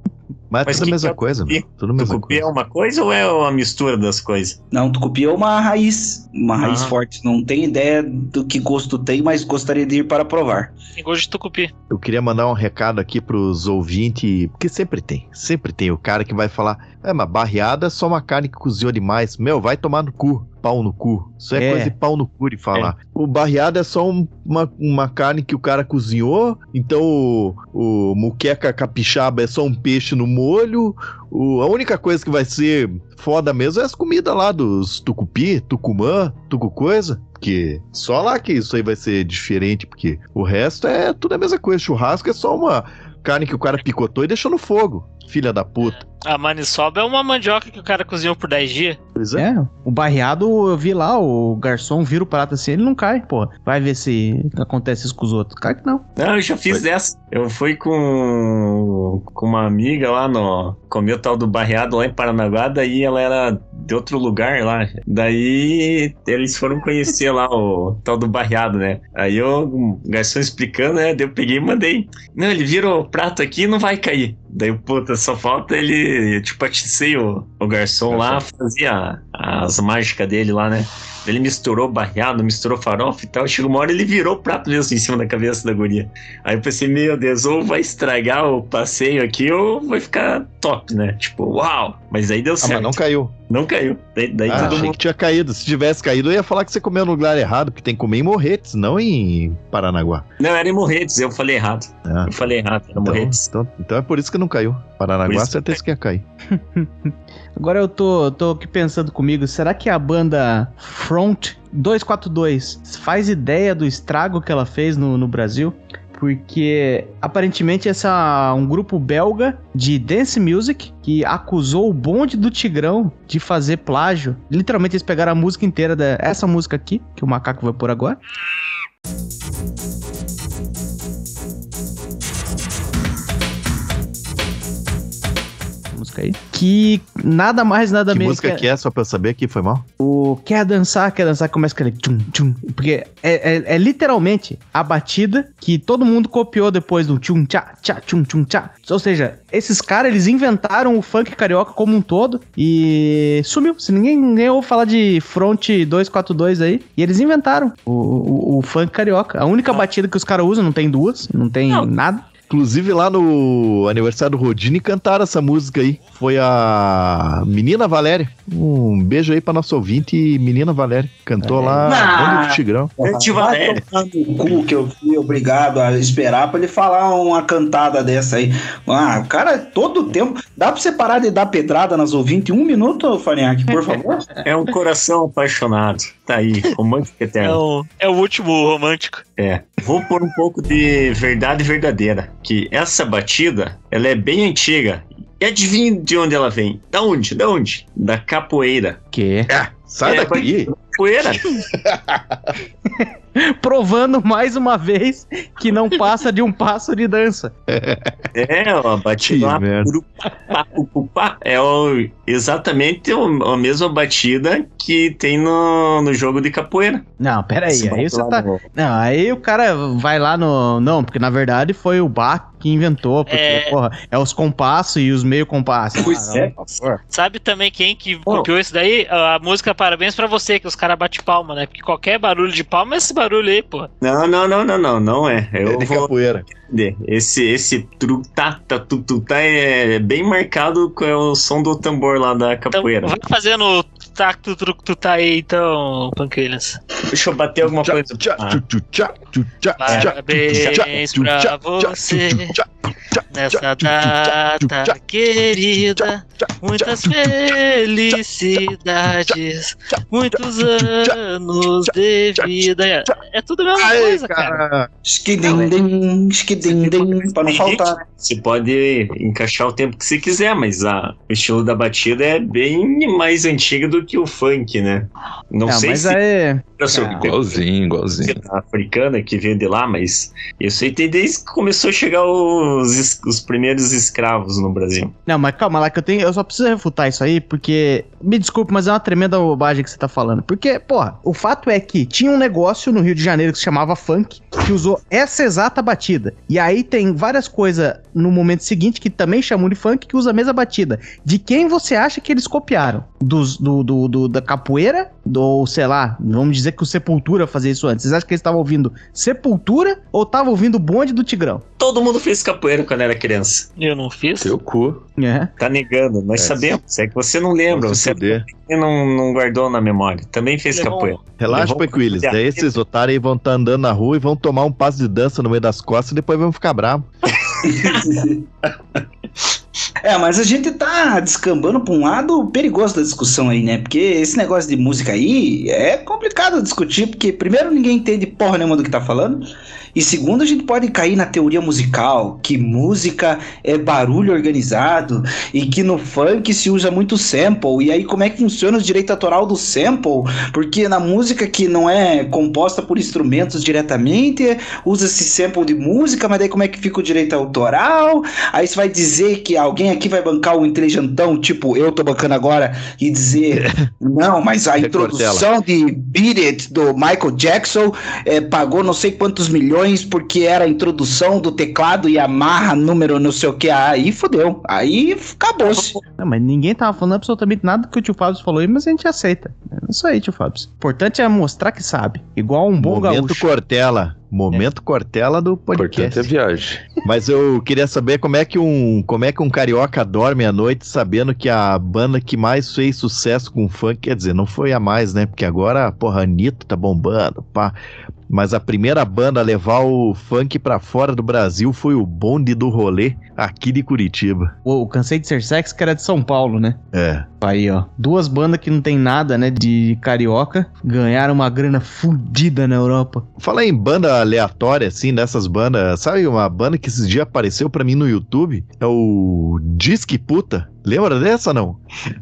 Mas, Mas tudo a mesma é coisa, tucupi? mano. Tudo mesma Tucupi é coisa. uma coisa ou é uma mistura das coisas? Não, tucupi é uma raiz, uma raiz Ah. forte. Não tenho ideia do que gosto tem, mas gostaria de ir para provar. tem gosto de tucupi. Eu queria mandar um recado aqui pros ouvintes, porque sempre tem, sempre tem o cara que vai falar, é, mas barreada é só uma carne que cozinhou demais. Meu, vai tomar no cu, pau no cu. Isso é, É. coisa de pau no cu de falar. O barreada é só um- uma, uma carne que o cara cozinhou, então o, o muqueca capixaba é só um peixe no molho. O, a única coisa que vai ser foda mesmo é as comidas lá dos tucupi, tucumã, tucucoisa. Porque só lá que isso aí vai ser diferente, porque o resto é tudo a mesma coisa. Churrasco é só uma, carne que o cara picotou e deixou no fogo. Filha da puta. A maniçoba é uma mandioca que o cara cozinhou por 10 dias. Pois é. É, o barreado, eu vi lá, o garçom vira o prato assim, ele não cai, pô. Vai ver se acontece isso com os outros. Cai que não. Não, eu já fiz Foi. dessa. Eu fui com, com uma amiga lá no. Comi o tal do barreado lá em Paranaguá, daí ela era de outro lugar lá. Daí eles foram conhecer lá o tal do barreado, né? Aí eu, o garçom explicando, né? Daí eu peguei e mandei. Não, ele vira o prato aqui e não vai cair. Daí, puta, só falta ele. Tipo, aticei o, o garçom lá, fazia as mágicas dele lá, né? Ele misturou barreado, misturou farofa e tal. Chegou uma hora ele virou o prato mesmo em cima da cabeça da guria. Aí eu pensei, meu Deus, ou vai estragar o passeio aqui, ou vai ficar top, né? Tipo, uau! Mas aí deu Ah, certo. mas não caiu. Não caiu. Daí, daí Ah, todo achei mundo. que tinha caído. Se tivesse caído, eu ia falar que você comeu no lugar errado, porque tem que comer em Morretes, não em Paranaguá. Não, era em Morretes, eu falei errado. Ah, Eu falei errado, era então, Morretes. então, então é por isso que não caiu. Paranaguá, certeza que ia cair. [laughs] Agora eu tô, tô aqui pensando comigo, será que a banda Front 242 faz ideia do estrago que ela fez no, no Brasil? Porque aparentemente essa um grupo belga de dance music que acusou o bonde do Tigrão de fazer plágio. Literalmente eles pegaram a música inteira dessa música aqui, que o macaco vai pôr agora. Música aí. Que nada mais, nada que menos música que é, só pra eu saber que foi mal? o quer dançar, quer dançar, começa aquele tchum, tchum. Porque é, é- é literalmente a batida que todo mundo copiou depois do tchum, tchá, tchá, tchum, tchum, tchá. Ou seja, esses caras, eles inventaram o funk carioca como um todo e sumiu. Se ninguém, ninguém ouve falar de Front 242 aí, e eles inventaram o, o- o funk carioca. A única batida que os caras usam, não tem duas, não tem Não. nada. Inclusive lá no aniversário do Rodine cantaram essa música aí. Foi a Menina Valéria. Um beijo aí pra nosso ouvinte, Menina Valéria. Cantou lá Ah. Bonde do Tigrão. Vai Valéria. no cu que eu fui obrigado a esperar pra ele falar uma cantada dessa aí. Ah, o cara, todo tempo. Dá pra você parar de dar pedrada nas ouvintes? Um minuto, Farinhaque, por favor? [laughs] É um coração apaixonado. Tá aí, romântico É eterno. o, é o último romântico. É. Vou pôr um pouco de verdade verdadeira. Que essa batida, ela é bem antiga. E adivinha de onde ela vem? Da onde? Da onde? Da capoeira. Que? Sai É, daqui. Capoeira? [laughs] Provando mais uma vez que não passa de um passo de dança. É, ó, batida lá. Pá, pá, É o- exatamente o- a mesma batida que tem no, no jogo de capoeira. Não, peraí, Se aí você tá. Não, aí o cara vai lá no. Não, porque na verdade foi o Bach que inventou, porque, É. porra, é os compassos e os meio compassos. Pois Ah, é. não, por favor. Sabe também quem que copiou isso daí? A música Parabéns pra você, que os caras batem palma, né? Porque qualquer barulho de palma é esse barulho aí, pô. Não, não, não, não, não, não é. Eu É de vou capoeira. Esse, esse tru, tá, tá, tu, tu, tá é bem marcado com o som do tambor lá da Então, capoeira. vai fazendo tacto truco tu tá aí, então, Panquilhas. Deixa eu bater alguma coisa. Parabéns pra você Nessa data querida, muitas felicidades, muitos anos de vida. É tudo a mesma coisa, cara. cara. Esquidim, esquidim, pra não faltar. né? Você pode encaixar o tempo que você quiser, mas a, o estilo da batida é bem mais antigo do que o funk, né? Não Não, sei mas se aí. é Ah, Igualzinho, igualzinho. africana que veio de lá, mas isso aí tem desde que começou a chegar os, os primeiros escravos no Brasil. Não, mas calma lá, que eu tenho. Eu só preciso refutar isso aí, porque. Me desculpe, mas é uma tremenda bobagem que você tá falando. Porque, porra, o fato é que tinha um negócio no Rio de Janeiro que se chamava funk, que usou essa exata batida. E aí tem várias coisas no momento seguinte que também chamam de funk que usa a mesma batida. De quem você acha que eles copiaram? Dos, do, do, do- da capoeira? Do, sei lá, vamos dizer que o Sepultura fazia isso antes. Vocês acham que eles estavam ouvindo Sepultura ou estavam ouvindo o bonde do Tigrão? Todo mundo fez capoeira quando era criança. Eu não fiz. Seu cu. É. Tá negando, nós É, sabemos. É que você não lembra, você não, não guardou na memória. Também fez Levou- capoeira. Relaxa, Pequiles. Daí esses otários aí vão estar andando na rua e vão tomar um passo de dança no meio das costas e depois vão ficar bravos. [laughs] É, mas a gente tá descambando pra um lado perigoso da discussão aí, né? Porque esse negócio de música aí é complicado discutir, porque primeiro ninguém entende porra nenhuma do que tá falando, E segundo, a gente pode cair na teoria musical, que música é barulho organizado e que no funk se usa muito sample. E aí, como é que funciona o direito autoral do sample? Porque na música que não é composta por instrumentos diretamente, usa-se sample de música, mas daí como é que fica o direito autoral? Aí você vai dizer que alguém aqui vai bancar o inteligentão, tipo eu tô bancando agora, e dizer, [laughs] não, mas a introdução de Beat It do Michael Jackson é, pagou não sei quantos milhões porque era a introdução do teclado Yamaha número não sei o que. Aí fodeu. Aí acabou-se. Não, mas ninguém tava falando absolutamente nada do que o tio Fábio falou aí, mas a gente aceita. É isso aí, tio Fábio. O importante é mostrar que sabe. Igual um bom Momento gaúcho. Cortella. Momento Cortella do Importante podcast. é viagem. Mas eu queria saber como é que um, como é que um carioca dorme à noite sabendo que a banda que mais fez sucesso com funk, quer dizer, não foi a mais, né? Porque agora, porra, Anitta tá bombando, pá. Mas a primeira banda a levar o funk pra fora do Brasil foi o Bonde do Rolê, aqui de Curitiba. O, Cansei de Ser Sexy, que era de São Paulo, né? É. Aí, ó. Duas bandas que não tem nada, né? De carioca. Ganharam uma grana fudida na Europa. Fala em banda aleatória, assim, dessas bandas. Sabe uma banda que esses dias apareceu pra mim no YouTube? É o Disque Puta. Lembra dessa, não?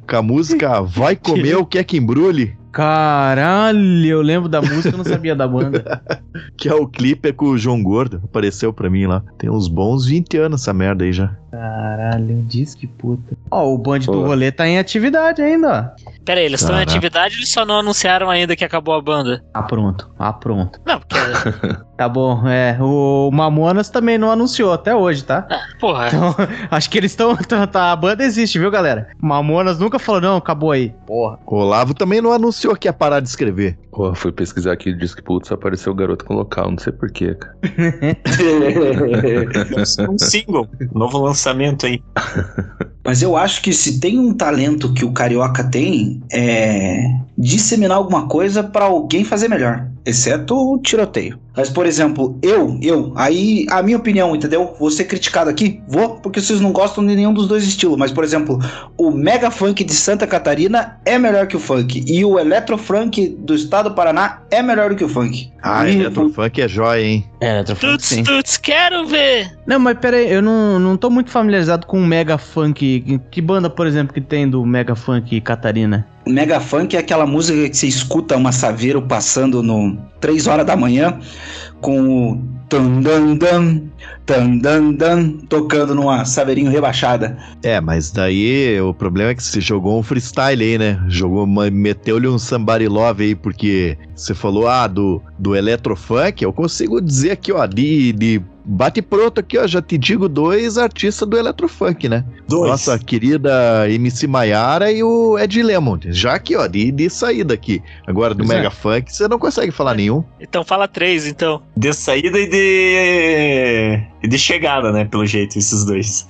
Com a música Vai [laughs] Comer o que é que embrulhe, Caralho, eu lembro da música, eu não sabia da banda. [laughs] que é o clipe é com o João Gordo. Apareceu pra mim lá. Tem uns bons 20 anos essa merda aí já. Caralho, diz que puta. Ó, o bonde do Pô. rolê tá em atividade ainda, ó. Pera aí, eles estão em atividade ou eles só não anunciaram ainda que acabou a banda? Ah, pronto. Ah, pronto. Não, porque. [laughs] Tá bom, é. O Mamonas também não anunciou até hoje, tá? Porra, Então, [laughs] acho que eles estão. [laughs] Tá, tá, a banda existe, viu, galera? Mamonas nunca falou, não, acabou aí. Porra. O Olavo também não anunciou que ia parar de escrever. Porra, fui pesquisar aqui e disse que putz, apareceu o garoto com local, não sei porquê, cara. um single, novo lançamento aí. [laughs] Mas eu acho que se tem um talento que o carioca tem, é disseminar alguma coisa pra alguém fazer melhor. Exceto o tiroteio. Mas, por exemplo, eu, eu, aí a minha opinião, entendeu? Vou ser criticado aqui? Vou, porque vocês não gostam de nenhum dos dois estilos. Mas, por exemplo, o mega funk de Santa Catarina é melhor que o funk. E o electrofunk do estado do Paraná é melhor do que o funk. Ah, Aí, Eletrofunk é joia, hein? É, tuts, tuts, quero ver! Não, mas pera aí, eu não, não tô muito familiarizado com o Mega Funk. Que, que banda, por exemplo, que tem do Mega Funk Catarina? Mega funk é aquela música que você escuta uma saveiro passando no 3 horas da manhã com o tan dan dan tan dan dan tocando numa saveirinho rebaixada. É, mas daí o problema é que você jogou um freestyle aí, né? Jogou, meteu-lhe um somebody love aí, porque você falou, ah, do, do eletrofunk, eu consigo dizer aqui, ó, de, de bate pronto aqui, ó, já te digo dois artistas do eletrofunk, né? Dois. Nossa querida MC Maiara e o Ed Lemon, já aqui, ó, de, de saída aqui. Agora do Pois é. Mega Funk, você não consegue falar nenhum. Então fala três, então. De saída e de. e de chegada, né? Pelo jeito, esses dois.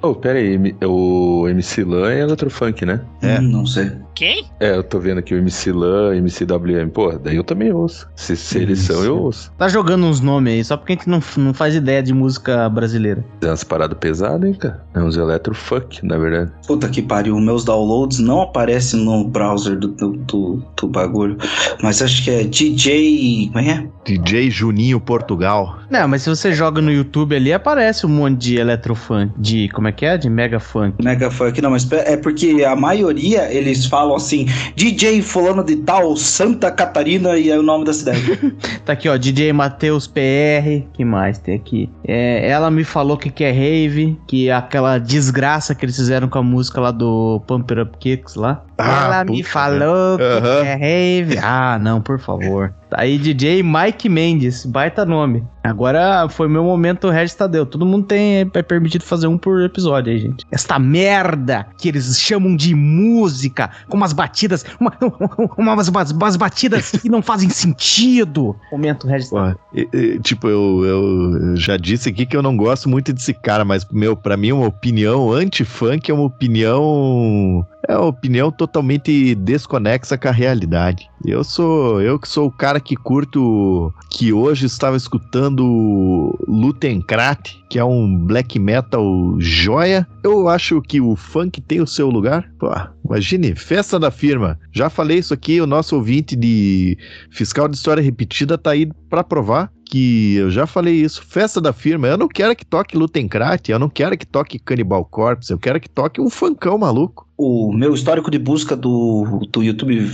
Oh, pera aí, o MC Lan é Eletrofunk, né? É. Hum, não sei. Quem? É, eu tô vendo aqui o MC Lan, MCWM. Pô, daí eu também ouço. Se, se eles são, eu ouço. Tá jogando uns nomes aí, só porque a gente não, não faz ideia de música brasileira. Tem umas paradas pesadas, hein, cara? É uns Eletrofunk, na verdade. Puta que pariu, meus downloads não aparecem no browser do, do, do, do bagulho. Mas acho que é DJ. Como é que é? DJ Juninho Portugal. Não, mas se você joga no YouTube ali, aparece um monte de eletrofunk. De. Como é que é? De mega funk. Mega funk, não, mas é porque a maioria eles falam assim: DJ Fulano de Tal, Santa Catarina e é o nome da cidade. [laughs] Tá aqui, ó. DJ Matheus PR. que mais tem aqui? É, ela me falou que quer rave, que é aquela desgraça que eles fizeram com a música lá do Pump It Up Kicks lá. Ah, ela me falou que Aham. quer rave. Ah, não, por favor. Tá aí DJ Mike Mendes, baita nome. Agora foi meu momento Regis Tadeu. Todo mundo tem é permitido fazer um por episódio aí, gente. Esta merda que eles chamam de música, com umas batidas, uma- [laughs] umas, umas, umas batidas que não fazem sentido. Momento Regis Tadeu. Pô, e, tipo, eu, eu já disse aqui que eu não gosto muito desse cara, mas, meu, pra mim, uma opinião anti-funk é uma opinião. É uma opinião totalmente desconexa com a realidade. Eu sou. Eu que sou o cara que curto. Que hoje estava escutando Lutenkrat, que é um black metal joia. Eu acho que o funk tem o seu lugar. Pô, imagine, festa da firma. Já falei isso aqui, o nosso ouvinte de fiscal de história repetida tá aí pra provar que eu já falei isso, festa da firma, eu não quero que toque Lutencrat, eu não quero que toque Cannibal Corpse, eu quero que toque um funkão maluco. O meu histórico de busca do, do YouTube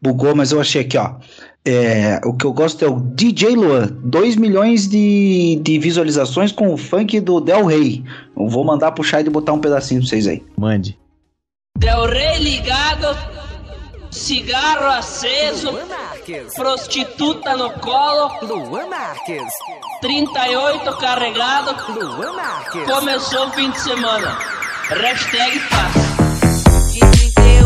bugou, mas eu achei aqui, ó. É, o que eu gosto é o DJ Luan, 2 milhões de, de visualizações com o funk do Del Rey. Eu vou mandar puxar e botar um pedacinho pra vocês aí. Mande. Del Rey ligado, cigarro aceso, prostituta no colo, 38 carregado, começou o fim de semana. Hashtag paz.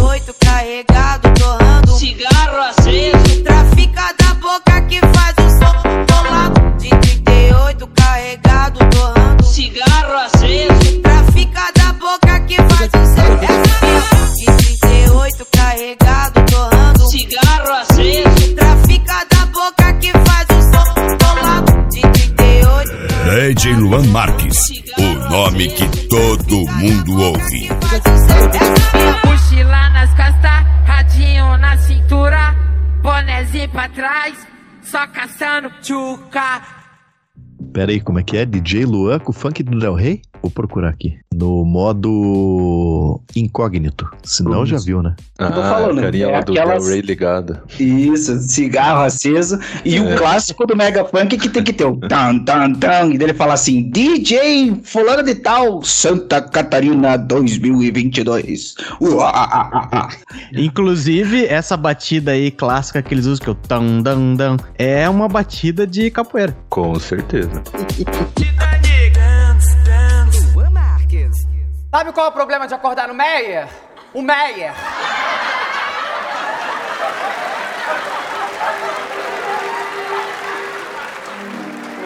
De 38 carregado, torrando Cigarro aceso, Trafica da boca que faz o som De 38 carregado, torrando cigarro aceso, Trafica da boca que faz o som [laughs] De 38 carregado, torrando cigarro aceso, Trafica da boca que faz o som 38 DJ Luan Marques, o nome que todo mundo ouve. Mochila nas costas, radinho na cintura, bonezinho pra trás, só caçando tchuca. Pera aí, como é que é? DJ Luan com o funk do Del Rey? Vou procurar aqui. No modo incógnito. Senão já viu, né? Ah, tô falando, carinha é lá do aquelas- Del Rey ligada. Isso, cigarro aceso. E o clássico do Mega Funk que tem que ter o tan, tan, tan. E dele fala assim: DJ Fulano de Tal, Santa Catarina 2022. Uá, ah, ah, ah, ah. Inclusive, essa batida aí clássica que eles usam, que é o tam, dam, dam, é uma batida de capoeira. Com certeza. [laughs] Sabe qual é o problema de acordar no Meia? O Meia.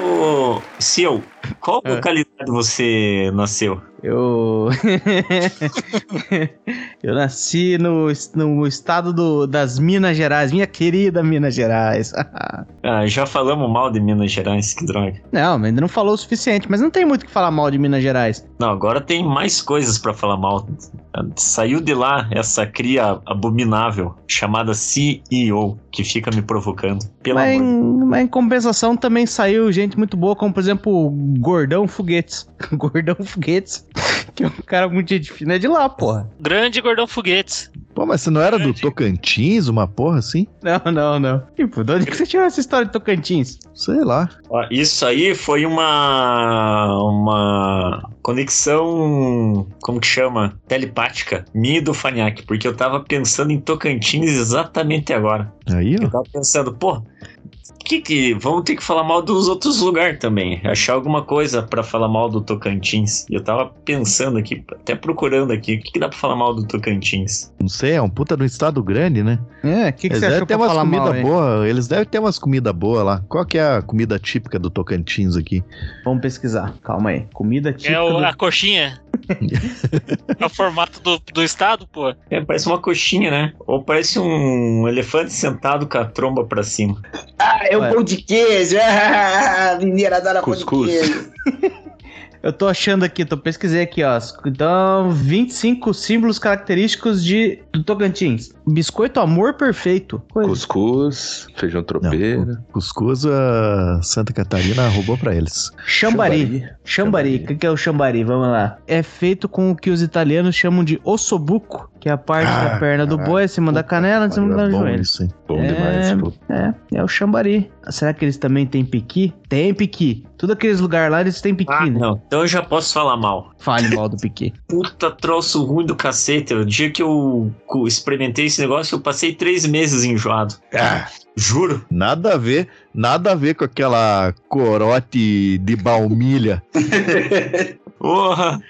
Ô, Seu, qual É. localidade você nasceu? Eu. [laughs] eu nasci no, no estado do- das Minas Gerais, minha querida Minas Gerais. [laughs] Ah, já falamos mal de Minas Gerais, que droga. não, ainda não falou o suficiente, mas não tem muito o que falar mal de Minas Gerais. Não, agora tem mais coisas pra falar mal. Saiu de lá essa cria abominável chamada CEO, que fica me provocando. Pelo Mas em, amor. mas em compensação também saiu gente muito boa, como por exemplo Gordão Foguetes. [laughs] Gordão Foguetes, que é um cara muito gente fina é de lá, porra. Grande Gordão Foguetes. Pô, mas você não era do Tocantins, uma porra assim? Não, não, não. Tipo, de onde que você tirou essa história de Tocantins? Sei lá. Ó, Isso aí foi uma uma conexão, como que chama? Telepática, minha e do Fanhaque, porque eu tava pensando em Tocantins exatamente agora. Aí, Eu ó. tava pensando, pô, que que vamos ter que falar mal dos outros lugares também, achar alguma coisa pra falar mal do Tocantins. E eu tava pensando aqui, até procurando aqui, o que, que dá pra falar mal do Tocantins? Não sei, é um puta do estado grande, né? É, o que, que Eles você devem achou ter umas falar mal comidas aí? boas. Eles devem ter umas comidas boas lá. Qual que é a comida típica do Tocantins aqui? Vamos pesquisar, calma aí. Comida típica É o- do... a coxinha. [laughs] é o formato do, do estado, pô. É, parece uma coxinha, né? Ou parece um elefante sentado com a tromba pra cima. Ah, é o Ué. pão de queijo. [laughs] Ah, mineira adora pão de Cuscuz. queijo. Eu tô achando aqui, tô pesquisei aqui, ó. Então, 25 símbolos característicos de do Tocantins. Biscoito amor perfeito. Coisa. Cuscuz, feijão tropeiro. Não, cuscuz a Santa Catarina roubou pra eles. Chambari. Chambari. O que, que é o chambari? Vamos lá. É feito com o que os italianos chamam de ossobuco, que é a parte Ah, da perna do boi, em cima da canela, em cima é bom joelho. isso, hein? Bom É. demais, pô. É, é o chambari. Será que eles também têm piqui? Tem piqui. Tudo aqueles lugares lá, eles têm piqui, Ah, né? não. Então eu já posso falar mal. Fale mal do piqui. [laughs] Puta troço ruim do cacete. O dia que eu co- experimentei esse negócio, eu passei três meses enjoado. Juro. Nada a ver, nada a ver com aquela corote de baumilha. [laughs] Porra!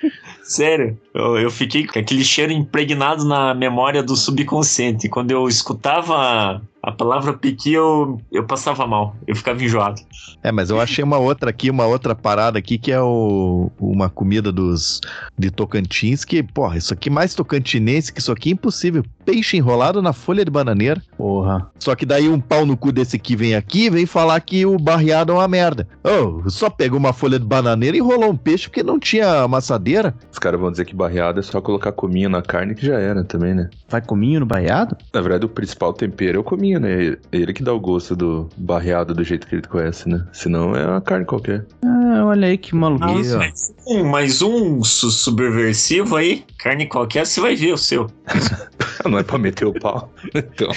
Sério, eu, eu fiquei com aquele cheiro impregnado na memória do subconsciente. Quando eu escutava a, palavra piqui, eu, eu passava mal. Eu ficava enjoado. É, mas eu achei uma outra aqui, uma outra parada aqui, que é o, uma comida dos de Tocantins, que, porra, isso aqui mais tocantinense que isso aqui é impossível. Peixe enrolado na folha de bananeira. Porra. Só que daí um pau no cu desse aqui vem aqui e vem falar que o barreado é uma merda. Oh, só pegou uma folha de bananeira e enrolou um peixe porque não tinha amassadeira. Os caras vão dizer que barreado é só colocar cominho na carne que já era também, né? Vai cominho no baiado? Na verdade, o principal tempero é o cominho, né? Ele que dá o gosto do barreado do jeito que ele conhece, né? Senão é uma carne qualquer. Ah, olha aí que maluquice. Nossa, mais um, mais um su- subversivo aí, carne qualquer, você vai ver o seu. [laughs] [laughs] Não é pra meter o pau. Então,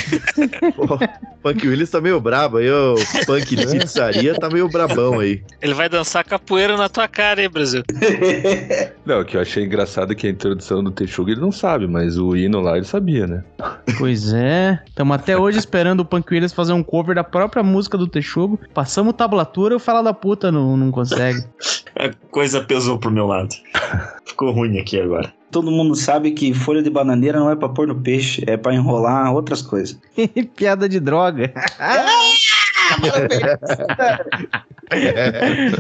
Pô, Punk Willis tá meio brabo aí, o Punk de pizzaria tá meio brabão aí. Ele vai dançar capoeira na tua cara, hein, Brasil? [laughs] não, o que eu achei engraçado é que a introdução do Texuga ele não sabe, mas o hino lá ele sabia, né? Pois é. Estamos até hoje esperando o Punk Williams fazer um cover da própria música do Texugo. Passamos tablatura e o Fala da Puta não, não consegue. A coisa pesou pro meu lado. Ficou ruim aqui agora. Todo mundo sabe que folha de bananeira não é pra pôr no peixe, é pra enrolar outras coisas. [laughs] Piada de droga. [laughs]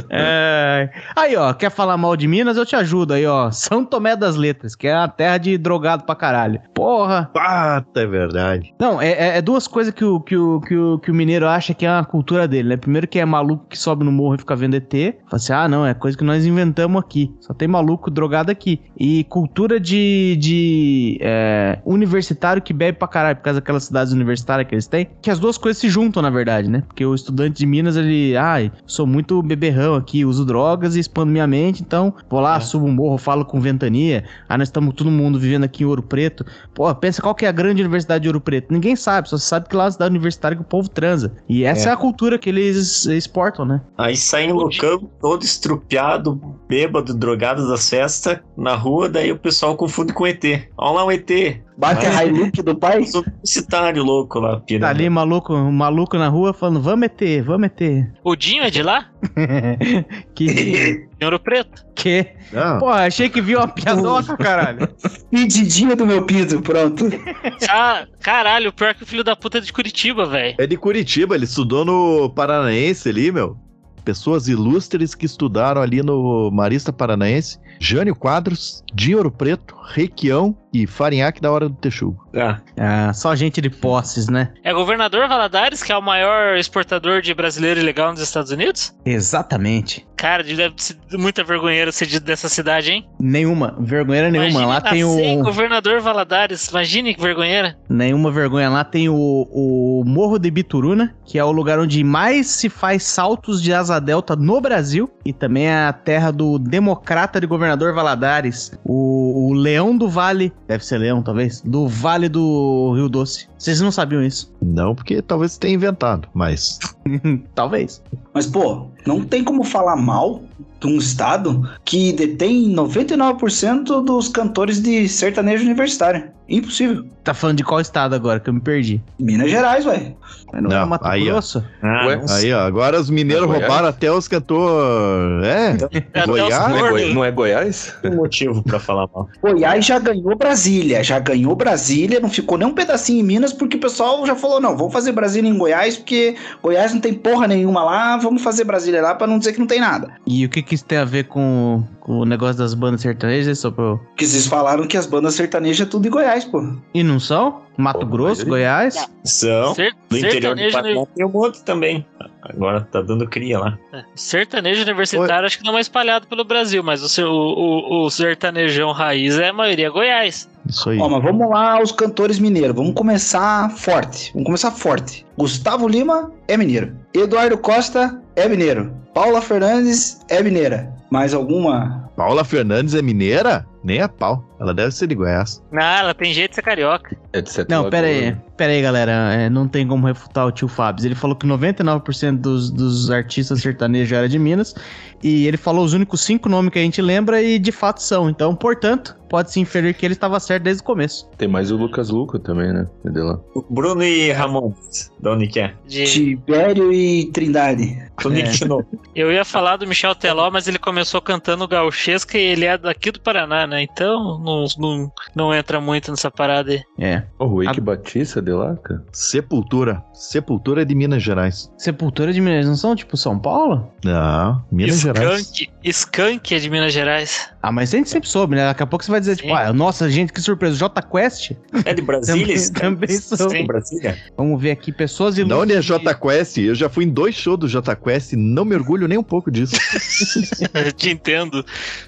É. Aí, ó, quer falar mal de Minas? Eu te ajudo aí, ó. São Tomé das Letras, que é a terra de drogado pra caralho. Porra! Pata, é verdade. Não, é, é- é duas coisas que o, que, o, que, o, que o mineiro acha que é a cultura dele, né? Primeiro que é maluco que sobe no morro e fica vendo ET. Fala assim, ah, não, é coisa que nós inventamos aqui. Só tem maluco drogado aqui. E cultura de, de é, universitário que bebe pra caralho, por causa daquelas cidades universitárias que eles têm. Que as duas coisas se juntam, na verdade, né? Porque o estudante de Minas, ele, ai, sou muito beberrão aqui, uso drogas e expando minha mente, então vou lá, subo um morro, falo com ventania. Ah, nós estamos todo mundo vivendo aqui em Ouro Preto. Pô, pensa qual que é a grande universidade de Ouro Preto. Ninguém sabe, só se sabe que lá é a cidade universitária que o povo transa. E essa é, É. a cultura que eles exportam, né? Aí saem loucão, todo estrupiado, bêbado, drogado das festas, na rua, daí o pessoal confunde com ET. Olha lá o ET. Bate a Hilux do pai? Os universitário louco lá, Tá pirando. ali maluco, maluco na rua falando, vamos meter, vamos meter. O Dinho é de lá? [laughs] que. Em Ouro Preto? que? Não, Pô, achei que viu uma piadoca, caralho. [laughs] Pedidinha do meu piso, pronto. Ah, caralho, pior que o filho da puta é de Curitiba, velho. é de Curitiba, ele estudou no Paranaense ali, meu. Pessoas ilustres que estudaram ali no Marista Paranaense. Jânio Quadros, de Ouro Preto, Requião e Farinhaque da Hora do Texugo. Ah, Ah, só gente de posses, né? É governador Valadares, que é o maior exportador de brasileiro ilegal nos Estados Unidos? Exatamente. Cara, deve ser muita vergonheira ser dito dessa cidade, hein? Nenhuma, vergonha nenhuma. Imagine Lá tem o. governador Valadares. Imagine que vergonheira. Nenhuma vergonha. Lá tem o, o Morro de Bituruna, que é o lugar onde mais se faz saltos de asa delta no Brasil. E também é a terra do democrata de governador Valadares, o, o Leão do Vale. Deve ser Leão, talvez. Do Vale do Rio Doce. Vocês não sabiam isso? Não, porque talvez tenha inventado, mas. [laughs] talvez. Mas, pô, não tem como falar mal de um estado que detém 99% dos cantores de sertanejo universitário. Impossível. Tá falando de qual estado agora que eu me perdi? Minas Gerais, ué. Mas não, é Não, Mato aí, ó. Grosso? ah, Ué? não. Aí, ó, agora os mineiros É roubaram até os cantores. É? Até Goiás? Não é. Goi- não é Goiás? Tem motivo pra falar mal. Goiás já ganhou Brasília, já ganhou Brasília, não ficou nem um pedacinho em Minas, porque o pessoal já falou, não, vamos fazer Brasília em Goiás, porque Goiás não tem porra nenhuma lá, vamos fazer Brasília lá pra não dizer que não tem nada. E o que que isso tem a ver com, com o negócio das bandas sertanejas, só pra eu- Porque vocês falaram que as bandas sertanejas é tudo em Goiás, pô. E não são? Mato Pô, Grosso, Goiás? São. Ser- No interior do Paraná tem um monte também. Agora tá dando cria lá. É, sertanejo universitário acho que não é espalhado pelo Brasil, mas o, o, o, o sertanejão raiz é a maioria Goiás. Isso aí. Ó, mas vamos lá os cantores mineiros, vamos começar forte, vamos começar forte. Gustavo Lima é mineiro, Eduardo Costa é mineiro, Paula Fernandes é mineira. Mais alguma? Paula Fernandes é mineira? Nem a pau. Ela deve ser de Goiás. Ah, ela tem jeito de ser carioca. É de Sete Não, pera aí, pera aí, galera. É, não tem como refutar o tio Fábio. Ele falou que 99% dos, dos artistas sertanejos era de Minas. E ele falou os únicos cinco nomes que a gente lembra e de fato são. Então, portanto, pode se inferir que ele estava certo desde o começo. Tem mais o Lucas Luco também, né? De lá. Bruno e Ramon, da onde que é? De- Tibério e Trindade. É. [laughs] Eu ia falar do Michel Teló, mas ele começou cantando gauchesca e ele é daqui do Paraná, né? Então não, não, não entra muito nessa parada aí. É. Oh, o Wake A- Batista de lá, cara? Sepultura. Sepultura é de Minas Gerais. Sepultura de Minas não são tipo São Paulo? Não, Minas Gerais. Skank, Skank é de Minas Gerais. Ah, mas a gente sempre soube, né? Daqui a pouco você vai dizer, Sim. tipo, ah, nossa, gente, que surpresa. J Quest? É de Brasília? Também- também sou. Sim, Brasília. Vamos ver aqui, pessoas Da onde é ilustres. J Quest? Eu já fui em dois shows do J Quest e não me orgulho nem um pouco disso. [laughs] Te entendo.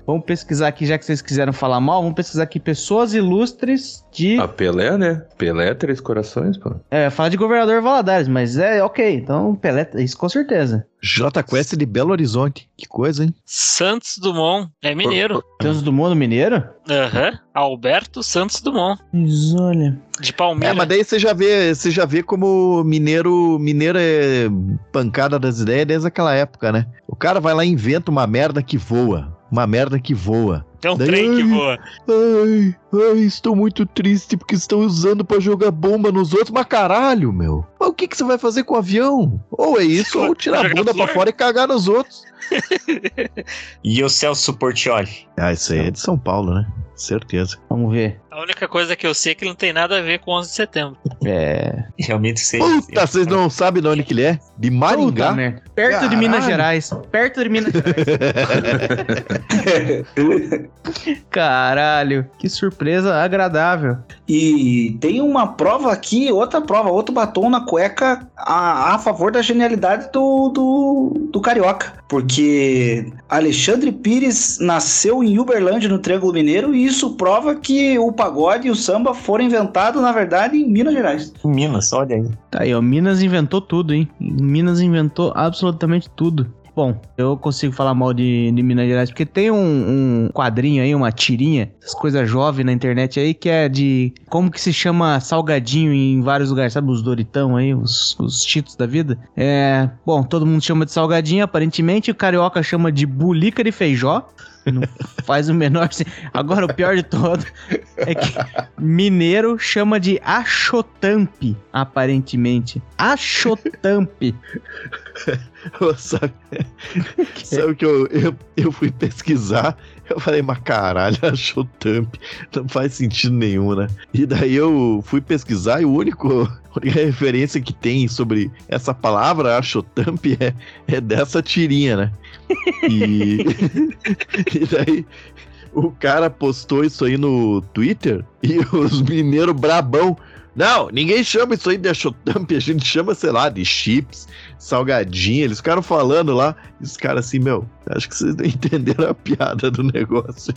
Vamos pesquisar aqui, já que vocês quiseram falar mal, vamos pesquisar aqui pessoas ilustres de. A Pelé, né? Pelé é Três Corações, pô. É, falar de governador Valadares, mas é ok. Então, Pelé, isso com certeza. J Quest de Belo Horizonte. Que coisa, hein? Santos Dumont. É mineiro. Deus do mundo mineiro? Aham. Alberto Santos Dumont. Mas olha. De É, Palmeiras. mas daí você já vê, você já vê como mineiro, mineiro é pancada das ideias desde aquela época, né? O cara vai lá e inventa uma merda que voa. Uma merda que voa. Tem um Daí- trem que voa. Ai, ai, estou muito triste porque estão usando pra jogar bomba nos outros. Mas caralho, meu. Mas o que, que você vai fazer com o avião? Ou é isso, ou tirar a bunda pra fora e cagar nos outros. [laughs] E o Celso Portioli. Ah, isso aí é de São Paulo, né? Certeza. Vamos ver. A única coisa que eu sei é que ele não tem nada a ver com 11 de setembro. É. Realmente sei. Puta, vocês não sabem de onde que ele é? De Puta Maringá? merda. Perto de Minas Gerais. Perto de Minas Gerais. [laughs] Caralho. Que surpresa agradável. E tem uma prova aqui, outra prova, outro batom na cueca a, a favor da genialidade do, do, do Carioca. Porque Alexandre Pires nasceu em Uberlândia, no Triângulo Mineiro, e isso prova que o pagode e o samba foram inventados, na verdade, em Minas Gerais. Minas, olha aí. Tá aí, ó. Minas inventou tudo, hein? Minas inventou absolutamente tudo. Bom, eu consigo falar mal de, de Minas Gerais, porque tem um, um quadrinho aí, uma tirinha, essas coisas jovens na internet aí, que é de como que se chama salgadinho em vários lugares, sabe? Os Doritão aí, os, os Cheetos da vida. É. Bom, todo mundo chama de salgadinho, aparentemente, o carioca chama de bulica de feijó. Não faz o menor. sen- Agora, o pior de todo é que mineiro chama de achotampe, aparentemente. Achotampe. [laughs] Sabe, sabe que eu, eu, eu fui pesquisar? Eu falei, mas caralho, [laughs] achou. Não faz sentido nenhum, né? E daí eu fui pesquisar e o único, a única referência que tem sobre essa palavra, achotamp, é, é dessa tirinha, né? E, [laughs] e daí o cara postou isso aí no Twitter e os mineiros brabão. Não, ninguém chama isso aí de achotamp, a gente chama, sei lá, de chips, salgadinho. Eles ficaram falando lá, e os caras assim, meu, acho que vocês não [laughs] entenderam a piada do negócio.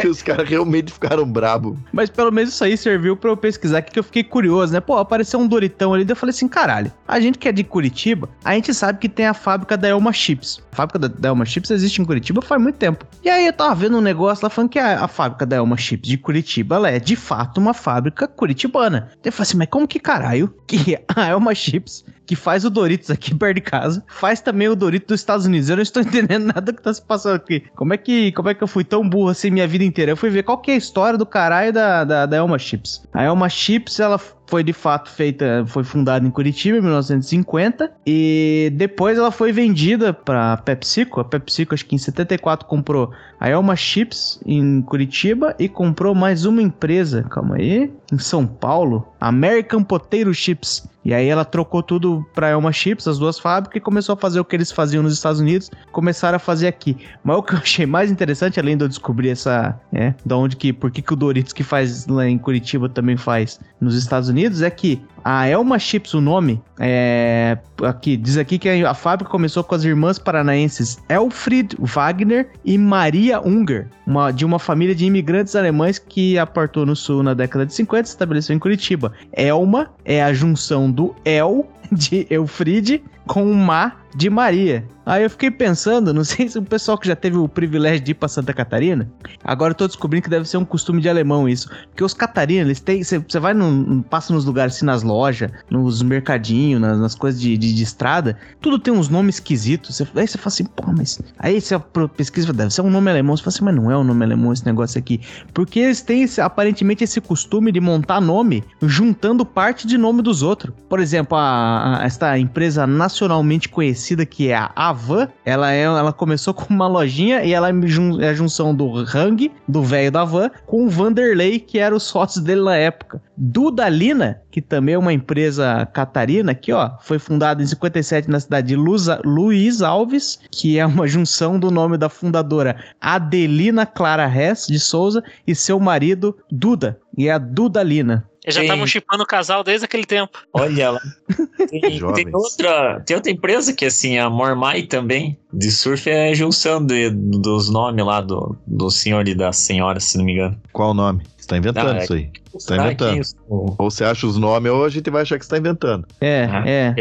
que [laughs] os caras realmente ficaram brabo. Mas pelo menos isso aí serviu pra eu pesquisar aqui, que eu fiquei curioso, né? Pô, apareceu um Doritão ali, daí eu falei assim, caralho, a gente que é de Curitiba, a gente sabe que tem a fábrica da Elma Chips. A fábrica da, da Elma Chips existe em Curitiba faz muito tempo. E aí eu tava vendo um negócio lá falando que a, a fábrica da Elma Chips de Curitiba, ela é de fato uma fábrica curitibana. Daí eu falei assim, mas como que caralho que [laughs] a Elma Chips, que faz o Doritos aqui [laughs] perto de casa, faz também o Doritos dos Estados Unidos? Eu não estou [laughs] entendendo nada que tá se passando aqui. Como é que, como é que eu fui tão burro assim minha vida inteira? Eu fui ver qual que é a história do caralho da, da, da Elma Chips. A Elma Chips, ela foi de fato feita, foi fundada em Curitiba em 1950 e depois ela foi vendida para PepsiCo. A PepsiCo acho que em 74 comprou a Elma Chips em Curitiba e comprou mais uma empresa, calma aí, em São Paulo, American Potato Chips. E aí ela trocou tudo pra Elma Chips, as duas fábricas, e começou a fazer o que eles faziam nos Estados Unidos, começaram a fazer aqui. Mas o que eu achei mais interessante, além de eu descobrir essa, é, da onde que, por que, que o Doritos que faz lá em Curitiba também faz nos Estados Unidos, é que a Elma Chips, o nome, é, aqui, diz aqui que a fábrica começou com as irmãs paranaenses Elfried Wagner e Maria Unger, uma, de uma família de imigrantes alemães que apartou no sul na década de 50 e estabeleceu em Curitiba. Elma é a junção do El de Elfriede com Ma de Maria. Aí eu fiquei pensando, não sei se o pessoal que já teve o privilégio de ir pra Santa Catarina, agora eu tô descobrindo que deve ser um costume de alemão isso. Porque os catarinas, eles têm. Você vai num. passa nos lugares assim, nas lojas, nos mercadinhos, nas, nas coisas de, de, de estrada, tudo tem uns nomes esquisitos. Cê, aí você fala assim, pô, mas. Aí você pesquisa, deve ser um nome alemão. Você fala assim, mas não é um nome alemão esse negócio aqui. Porque eles têm esse, aparentemente esse costume de montar nome juntando parte de nome dos outros. Por exemplo, a, a, esta empresa nacionalmente conhecida parecida que é a Avan. Ela, é, ela começou com uma lojinha e ela é é a junção do Hang, do velho da Van, com o Vanderlei, que era os sócios dele na época. Dudalina, que também é uma empresa catarina, aqui ó, foi fundada em 57 na cidade de Luza- Luiz Alves, que é uma junção do nome da fundadora Adelina Clara Hess de Souza e seu marido Duda, e é a Dudalina. Eles já estavam chipando o casal desde aquele tempo. Olha lá. [laughs] Tem, tem outra, tem outra empresa que, assim, a Mormai também, de surf, é a junção de- dos nomes lá do, do senhor e da senhora, se não me engano. Qual o nome? Você tá inventando Não, é- isso aí. Você tá Ah, inventando. Ou você acha os nomes ou a gente vai achar que você tá inventando. É, Ah. é.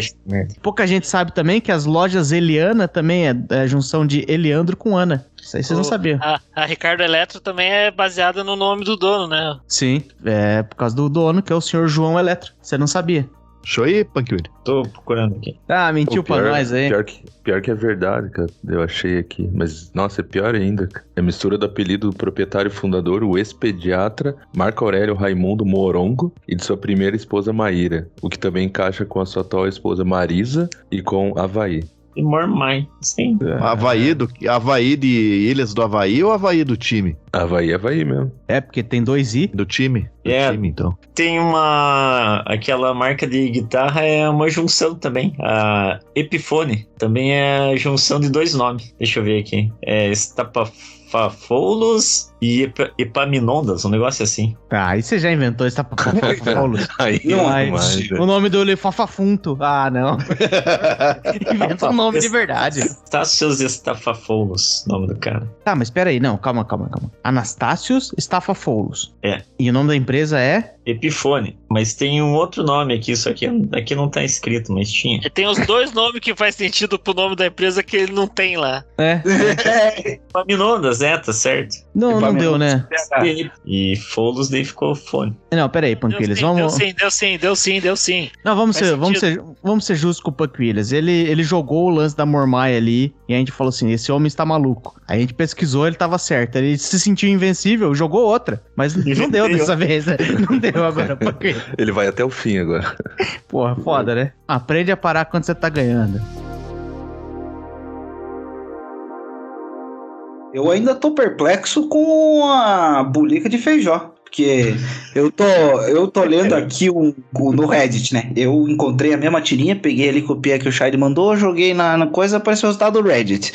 Pouca gente sabe também que as lojas Eliana também é, é a junção de Eliandro com Ana. Isso aí vocês não O- sabiam. A, a Ricardo Eletro também é baseada no nome do dono, né? Sim, é por causa do dono, que é o senhor João Eletro. Você não sabia. Show aí, Panquiuri. Tô procurando aqui. Ah, mentiu Pô, pra nós aí. Pior que, pior que é verdade, cara. Eu achei aqui. Mas, nossa, é pior ainda. cara. É a mistura do apelido do proprietário fundador, o ex-pediatra Marco Aurélio Raimundo Morongo, e de sua primeira esposa Maíra. O que também encaixa com a sua atual esposa Marisa e com Havaí. E Mormai, sim. Havaí, do, Havaí de Ilhas do Havaí ou Havaí do time? Havaí é Havaí mesmo. É, porque tem dois I. Do time? Do É. time, então. Tem uma. Aquela marca de guitarra é uma junção também. A Epiphone também é a junção de dois nomes. Deixa eu ver aqui. É Estapafoulos e Epa- Epaminondas, um negócio assim. Tá, aí você já inventou esse [laughs] Paulo. Aí Não, é mas- demais, o nome do Fafafunto. Ah, não. [laughs] Inventa um nome de verdade. Estácios Estafafoulos, nome do cara. Tá, mas pera aí. Não, calma, calma, calma. Anastácios Stafafoulos. É. E o nome da empresa é... Epifone. Mas tem um outro nome aqui, isso aqui, aqui não tá escrito, mas tinha. E tem os dois nomes que faz sentido pro nome da empresa que ele não tem lá. É. [laughs] Epaminondas, é, tá certo. Não, não deu, né? E, Folos daí ficou fone. Não, pera aí, Panquilhas. Vamos... deu sim, deu sim, deu sim, deu sim. Não, vamos Faz ser, vamos, ser, vamos ser justos com o Williams. Ele, ele jogou o lance da Mormai ali e a gente falou assim: esse homem está maluco. Aí a gente pesquisou, ele tava certo. Ele se sentiu invencível, jogou outra. Mas [laughs] não deu dessa vez, né? [laughs] Não deu agora, Williams. Ele vai até o fim agora. Porra, foda, né? Aprende a parar quando você tá ganhando. Eu ainda tô perplexo com a bulica de feijó. Porque eu tô, eu tô lendo aqui o, o- no Reddit, né? Eu encontrei a mesma tirinha, peguei ali, copiei a que o Shade mandou, joguei na, na coisa, apareceu o resultado do Reddit.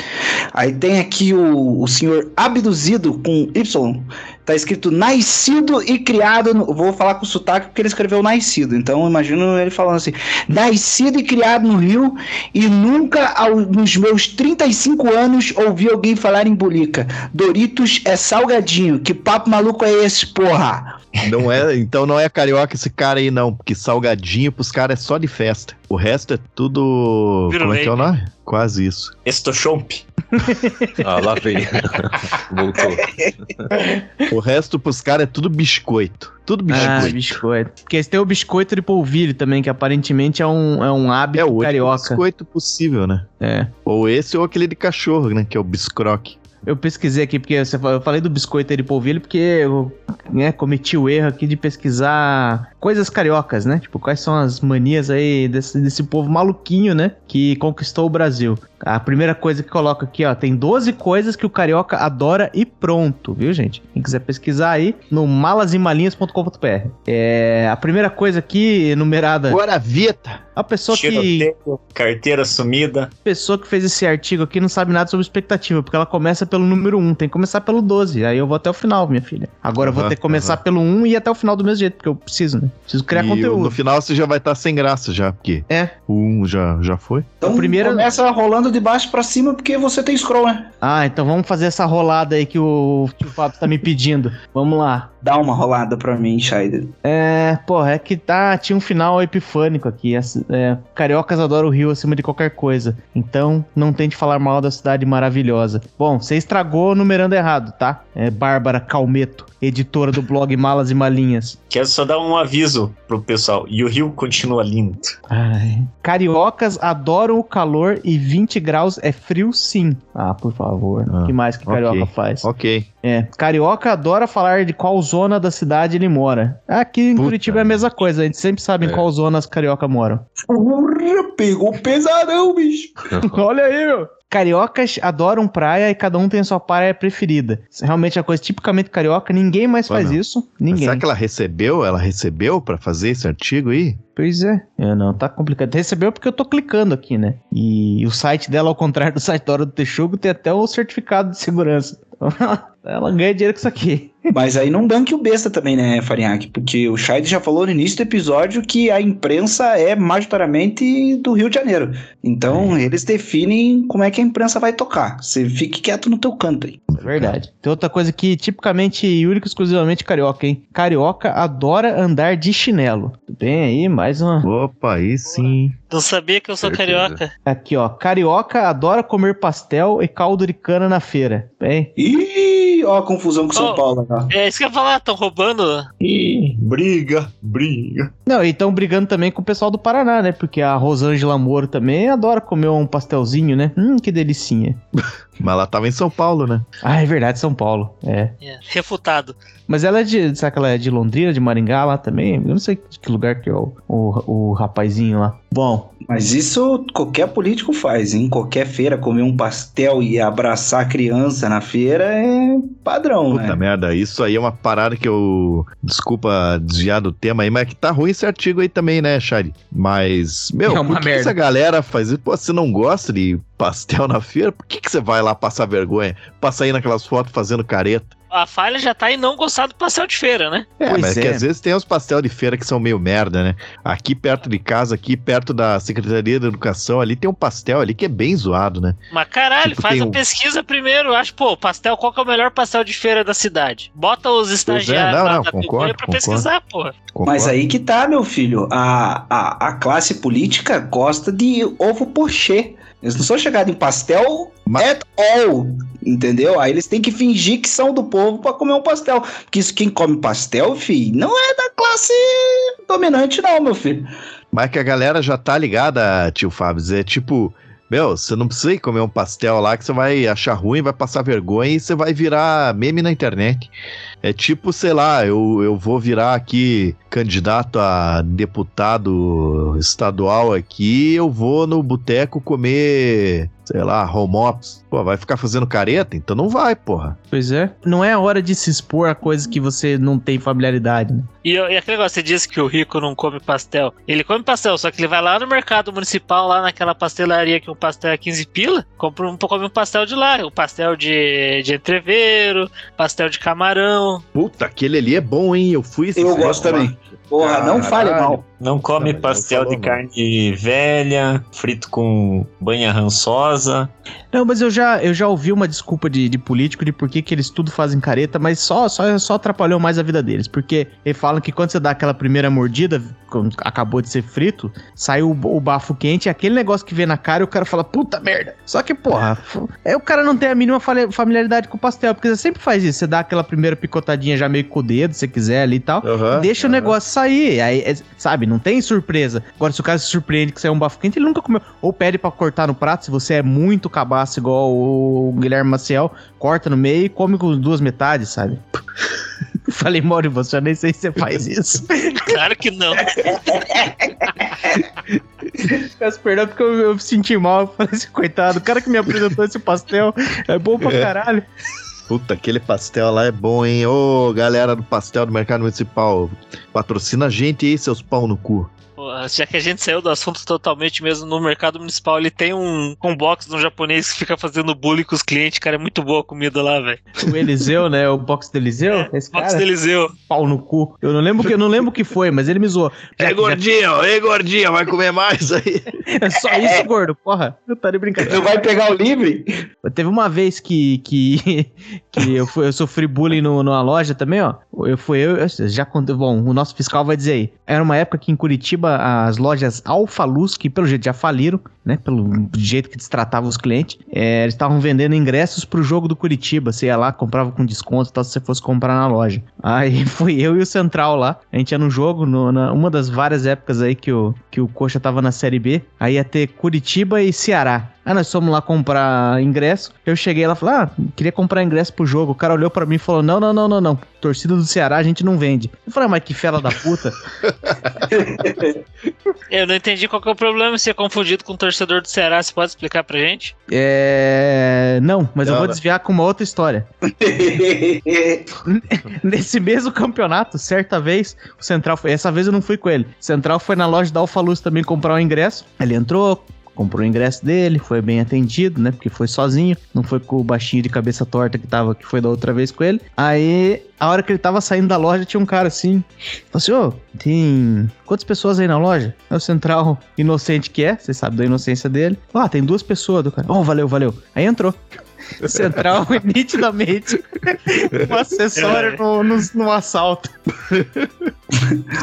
Aí tem aqui o, o senhor abduzido com Y. Tá escrito nascido e criado. No, vou falar com sotaque porque ele escreveu nascido. Então imagino ele falando assim: nascido e criado no Rio e nunca ao- nos meus 35 anos ouvi alguém falar em bulica. Doritos é salgadinho. Que papo maluco é esse, porra? Não é, então não é carioca esse cara aí, não. Porque salgadinho pros caras é só de festa. O resto é tudo. Como é que é o nome? Quase isso. Estochomp. [laughs] Ah, lá vem. [laughs] Voltou. O resto pros caras é tudo biscoito. Tudo Ah, biscoito. biscoito. Porque esse tem o biscoito de polvilho também, que aparentemente é um, é um hábito é o único carioca. biscoito possível, né? É. Ou esse ou aquele de cachorro, né? Que é o biscroque. Eu pesquisei aqui, porque eu falei do biscoito de polvilho, porque eu né, cometi o erro aqui de pesquisar coisas cariocas, né? Tipo, quais são as manias aí desse, desse povo maluquinho, né? Que conquistou o Brasil. A primeira coisa que coloca aqui, ó, tem 12 coisas que o carioca adora e pronto, viu, gente? Quem quiser pesquisar aí, no malasimalinhas.com.br. É, a primeira coisa aqui, enumerada, Guaravita! a pessoa que Tiroteio, carteira sumida. pessoa que fez esse artigo aqui não sabe nada sobre expectativa, porque ela começa pelo número 1, tem que começar pelo 12. Aí eu vou até o final, minha filha. Agora eu vou ter que começar aham. pelo 1 e ir até o final do mesmo jeito, porque eu preciso, né? Preciso criar e conteúdo. no final você já vai estar sem graça já, porque É. o um já, já foi. Então O primeiro- começa rolando de baixo pra cima porque você tem scroll, né? Ah, então vamos fazer essa rolada aí que o, que o Fábio tá me pedindo. Vamos lá. Dá uma rolada pra mim, Shaider. É, porra, é que tá, tinha um final epifânico aqui. Essa- é, cariocas adoram o Rio acima de qualquer coisa. Então, não tente falar mal da cidade maravilhosa. Bom, você estragou numerando errado, tá? É Bárbara Calmeto, editora do blog Malas e Malinhas. Quero só dar um aviso pro pessoal. E o Rio continua lindo. Ai. Cariocas adoram o calor e 20 graus é frio sim. Ah, por favor. O Ah, que mais que ok. carioca faz? Ok. É, carioca adora falar de qual zona da cidade ele mora. Aqui em Puta Curitiba é a mesma coisa, a gente sempre sabe em É. qual zona as carioca moram. Porra, pegou pesadão, bicho. [laughs] Olha aí, meu. Cariocas adoram praia e cada um tem a sua praia preferida. Realmente é uma coisa tipicamente carioca, ninguém mais Pô, faz não. isso. Mas Ninguém. Será que ela recebeu? Ela recebeu pra fazer esse artigo aí? Pois é. É, não, tá complicado. Recebeu porque eu tô clicando aqui, né? E o site dela, ao contrário do site da Hora do Texugo, tem até o certificado de segurança. [laughs] Ela ganha dinheiro com isso aqui. [laughs] Mas aí não danque o besta também, né, Farinhaque? Porque o Scheid já falou no início do episódio que a imprensa é majoritariamente do Rio de Janeiro. Então eles definem como é que a imprensa vai tocar. Você fique quieto no teu canto aí. É verdade. Tem outra coisa que tipicamente e única e exclusivamente carioca, hein? Carioca adora andar de chinelo. Tudo bem aí? Mais uma. Opa, aí sim. Não sabia que eu sou Certeza. carioca. Aqui, ó. Carioca adora comer pastel e caldo de cana na feira. Bem, Ih, ó a confusão com São Oh. Paulo. Ó. É isso que eu ia falar, estão roubando. Ih, briga, briga. Não, e estão brigando também com o pessoal do Paraná, né? Porque a Rosângela Moro também adora comer um pastelzinho, né? Hum, que delicinha. [laughs] Mas ela tava em São Paulo, né? Ah, é verdade, São Paulo. É. É, refutado. Mas ela é de. Será que ela é de Londrina, de Maringá lá também? Eu não sei de que lugar que é o, o, o rapazinho lá. Bom, Mas isso qualquer político faz, em qualquer feira comer um pastel e abraçar a criança na feira é padrão, Puta né? merda, isso aí é uma parada que eu. Desculpa desviar do tema aí, mas que tá ruim esse artigo aí também, né, Shari? Mas, meu, É uma por que, que merda. essa galera faz isso? Pô, você não gosta de pastel na feira? Por que, que você vai lá passar vergonha? Passar aí naquelas fotos fazendo careta? A falha já tá em não gostar do pastel de feira, né? É, Pois mas é. que é. às vezes tem uns pastel de feira que são meio merda, né? Aqui perto de casa, aqui perto da Secretaria da Educação, ali tem um pastel ali que é bem zoado, né? Mas caralho, Tipo, faz a um- pesquisa primeiro. Acho, pô, pastel, qual que é o melhor pastel de feira da cidade? Bota os estagiários não, lá não, da concordo, pra concordo. pesquisar, porra. Mas aí que tá, meu filho. A, a, a classe política gosta de ovo pochê. Eles não são chegados em pastel Mas- at all, entendeu? Aí eles têm que fingir que são do povo pra comer um pastel. Porque isso, quem come pastel, filho, não é da classe dominante, não, meu filho. Mas que a galera já tá ligada, tio Fábio. É tipo, meu, você não precisa ir comer um pastel lá que você vai achar ruim, vai passar vergonha e você vai virar meme na internet. É tipo, sei lá, eu, eu vou virar aqui candidato a deputado estadual aqui, eu vou no boteco comer, sei lá, home ops. Pô, vai ficar fazendo careta? Então não vai, porra. pois é. Não é a hora de se expor a coisas que você não tem familiaridade, né? E, e aquele negócio, você disse que o rico não come pastel. Ele come pastel, só que ele vai lá no mercado municipal, lá naquela pastelaria que um pastel é 15 pila, compra um, come um pastel de lá. O pastel de, de entreveiro, pastel de camarão. Puta, aquele ali é bom, hein? Eu fui esse Eu gosto também. Porra, não fale mal. Não come Não, pastel não de carne velha, frito com banha rançosa. Não, mas eu já, eu já ouvi uma desculpa de, de político de por que, que eles tudo fazem careta, mas só, só, só atrapalhou mais a vida deles. Porque eles falam que quando você dá aquela primeira mordida, quando acabou de ser frito, sai o, o bafo quente, e aquele negócio que vem na cara e o cara fala, puta merda. Só que, porra, é o cara não tem a mínima familiaridade com o pastel, porque você sempre faz isso. Você dá aquela primeira picotadinha já meio com o dedo, se você quiser ali e tal. Aham, Deixa o aham. negócio sair. Aí, é, sabe, não tem surpresa. Agora, se o cara se surpreende que saiu um bafo quente, ele nunca comeu. Ou pede pra cortar no prato, se você é muito cabaço igual o Guilherme Maciel, corta no meio e come com duas metades, sabe? [laughs] Falei mal de você, eu nem sei se você faz isso. [laughs] Claro que não. Peço perdão porque eu, eu me senti mal. Eu falei assim, coitado, o cara que me apresentou esse pastel é bom pra É. caralho. Puta, aquele pastel lá é bom, hein? Ô, galera do pastel do Mercado Municipal, patrocina a gente aí, seus pau no cu. Já que a gente saiu do assunto totalmente mesmo, no mercado municipal ele tem um, um box de um japonês que fica fazendo bullying com os clientes, cara, é muito boa a comida lá, velho. O Eliseu, né? O box do Eliseu. Esse Box cara, do Eliseu. pau no cu. Eu não lembro que eu não lembro o que foi, mas ele me zoou. Já- Ei, já- gordinho, ei, gordinho, vai comer mais aí. [laughs] É só isso, gordo, porra. Eu tá de brincadeira. Tu vai pegar o livre? Teve uma vez que, que, [laughs] que eu, fui- eu sofri bullying no, numa loja também, ó. Eu fui eu, eu já contei, bom, o nosso fiscal vai dizer aí. Era uma época que em Curitiba as lojas Alfa Luz, que pelo jeito já faliram, né? Pelo jeito que destratavam os clientes, é, eles estavam vendendo ingressos pro jogo do Curitiba. Você ia lá, comprava com desconto e tal, se você fosse comprar na loja. Aí [laughs] fui eu e o Central lá. A gente ia no jogo, no, na, uma das várias épocas aí que o, que o Coxa tava na Série B. Aí ia ter Curitiba e Ceará. Aí nós fomos lá comprar ingresso. Eu cheguei lá e falei, ah, queria comprar ingresso pro jogo. O cara olhou pra mim e falou: não, não, não, não, não. Torcida do Ceará a gente não vende. Eu falei, ah, mas que fela da puta. [laughs] Eu não entendi qual que é o problema de ser confundido com o torcedor do Ceará. Você pode explicar pra gente? é. Não, mas eu Não, vou não. desviar com uma outra história. [laughs] Nesse mesmo campeonato, certa vez, o Central foi. Essa vez eu não fui com ele. O Central foi na loja da Alfaluz também comprar um ingresso. Ele entrou, comprou o ingresso dele, foi bem atendido, né? Porque foi sozinho, não foi com o baixinho de cabeça torta que tava, que foi da outra vez com ele. Aí, a hora que ele tava saindo da loja, tinha um cara assim. Falou assim: Ô, tem quantas pessoas aí na loja? É o Central inocente que é, você sabe da inocência dele. Ah, tem duas pessoas do cara. Oh, valeu, valeu. Aí entrou. Central, [laughs] nitidamente, um acessório no, no, no assalto.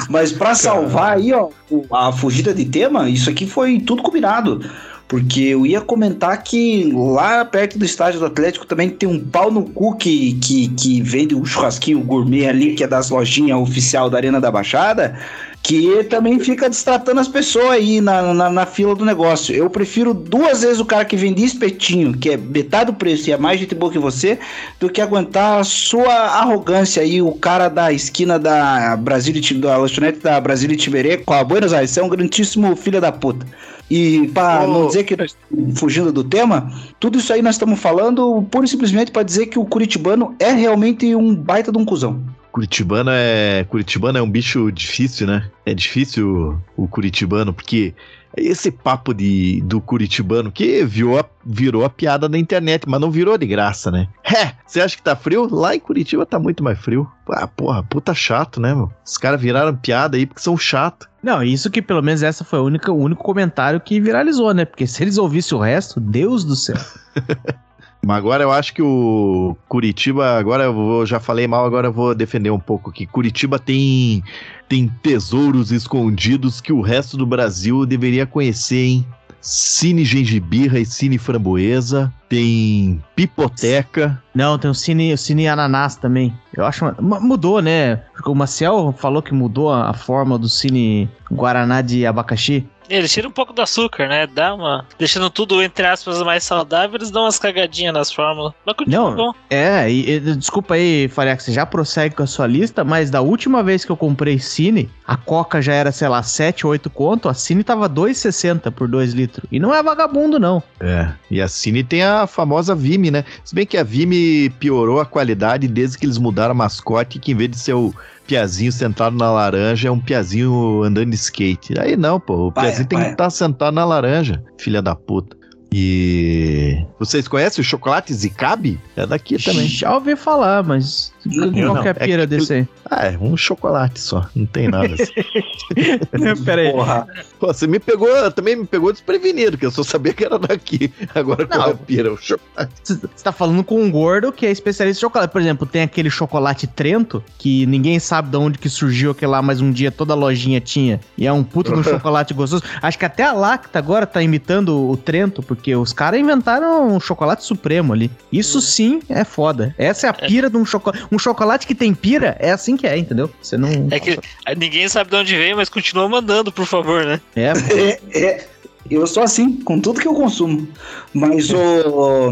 Mas pra salvar aí, ó, a fugida de tema, isso aqui foi tudo combinado. Porque eu ia comentar que lá perto do estádio do Atlético também tem um pau no cu que, que, que vende um churrasquinho gourmet ali, que é das lojinhas oficial da Arena da Baixada, que também fica destratando as pessoas aí na, na, na fila do negócio. Eu prefiro duas vezes o cara que vende espetinho, que é metade do preço e é mais gente boa que você, do que aguentar a sua arrogância aí, o cara da esquina da Brasil Ti- da lanchonete da Brasília Tiberê com a Buenos Aires. Você é um grandíssimo filho da puta. E pra Ô. não dizer que nós estamos fugindo do tema, tudo isso aí nós estamos falando pura e simplesmente pra dizer que o curitibano é realmente um baita de um cuzão. Curitibano é. Curitibano é um bicho difícil, né? É difícil o curitibano, porque esse papo de, do curitibano que virou a, virou a piada da internet, mas não virou de graça, né? É, você acha que tá frio? Lá em Curitiba tá muito mais frio. Ah, porra, puta chato, né, meu? Os caras viraram piada aí porque são chato. Não, isso que pelo menos essa foi a única, o único comentário que viralizou, né? Porque se eles ouvissem o resto, Deus do céu. [laughs] Mas agora eu acho que o Curitiba, agora eu vou, já falei mal, agora eu vou defender um pouco aqui. Curitiba tem tem tesouros escondidos que o resto do Brasil deveria conhecer, hein? Cine Gengibirra e Cine Framboesa, tem Pipoteca. Não, tem o Cine, o Cine Ananás também. Eu acho. mudou, né? Porque o Maciel falou que mudou a forma do Cine Guaraná de abacaxi. Eles tiram um pouco do açúcar, né? Dá uma. Deixando tudo, entre aspas, mais saudável, eles dão umas cagadinhas nas fórmulas. Mas continua Não. bom. É, e, e- desculpa aí, Faria, você já prossegue com a sua lista, mas da última vez que eu comprei Cine, a Coca já era, sei lá, 7, 8 conto, a Cine tava 2,60 por 2 litros. E não é vagabundo, não. É, e a Cine tem a famosa Vime, né? Se bem que a Vime piorou a qualidade desde que eles mudaram a mascote, que em vez de ser o piazinho sentado na laranja, é um piazinho andando de skate. Aí não, pô, o Paia, piazinho tem que estar sentado na laranja, filha da puta. E vocês conhecem o chocolate Zicabe? É daqui também. Já ouvi falar, mas Qual não. que é a É pira que- desse aí? Ah, é um chocolate só, não tem nada assim. [laughs] Pera aí. Porra. Pô, você me pegou, também me pegou desprevenido, que eu só sabia que era daqui. Agora qual é a Não. pira? O chocolate. Você tá falando com um gordo que é especialista em chocolate. Por exemplo, tem aquele chocolate Trento, que ninguém sabe de onde que surgiu aquele lá, mas um dia toda lojinha tinha. E é um puto de um [laughs] chocolate gostoso. Acho que até a Lacta agora tá imitando o Trento, porque os caras inventaram um chocolate supremo ali. Isso sim é foda. Essa é a pira de um chocolate. Um chocolate que tem pira, é assim que é, entendeu? Você não. É que ninguém sabe de onde veio, mas continua mandando, por favor, né? É, [laughs] É, é, eu sou assim, com tudo que eu consumo. Mas o,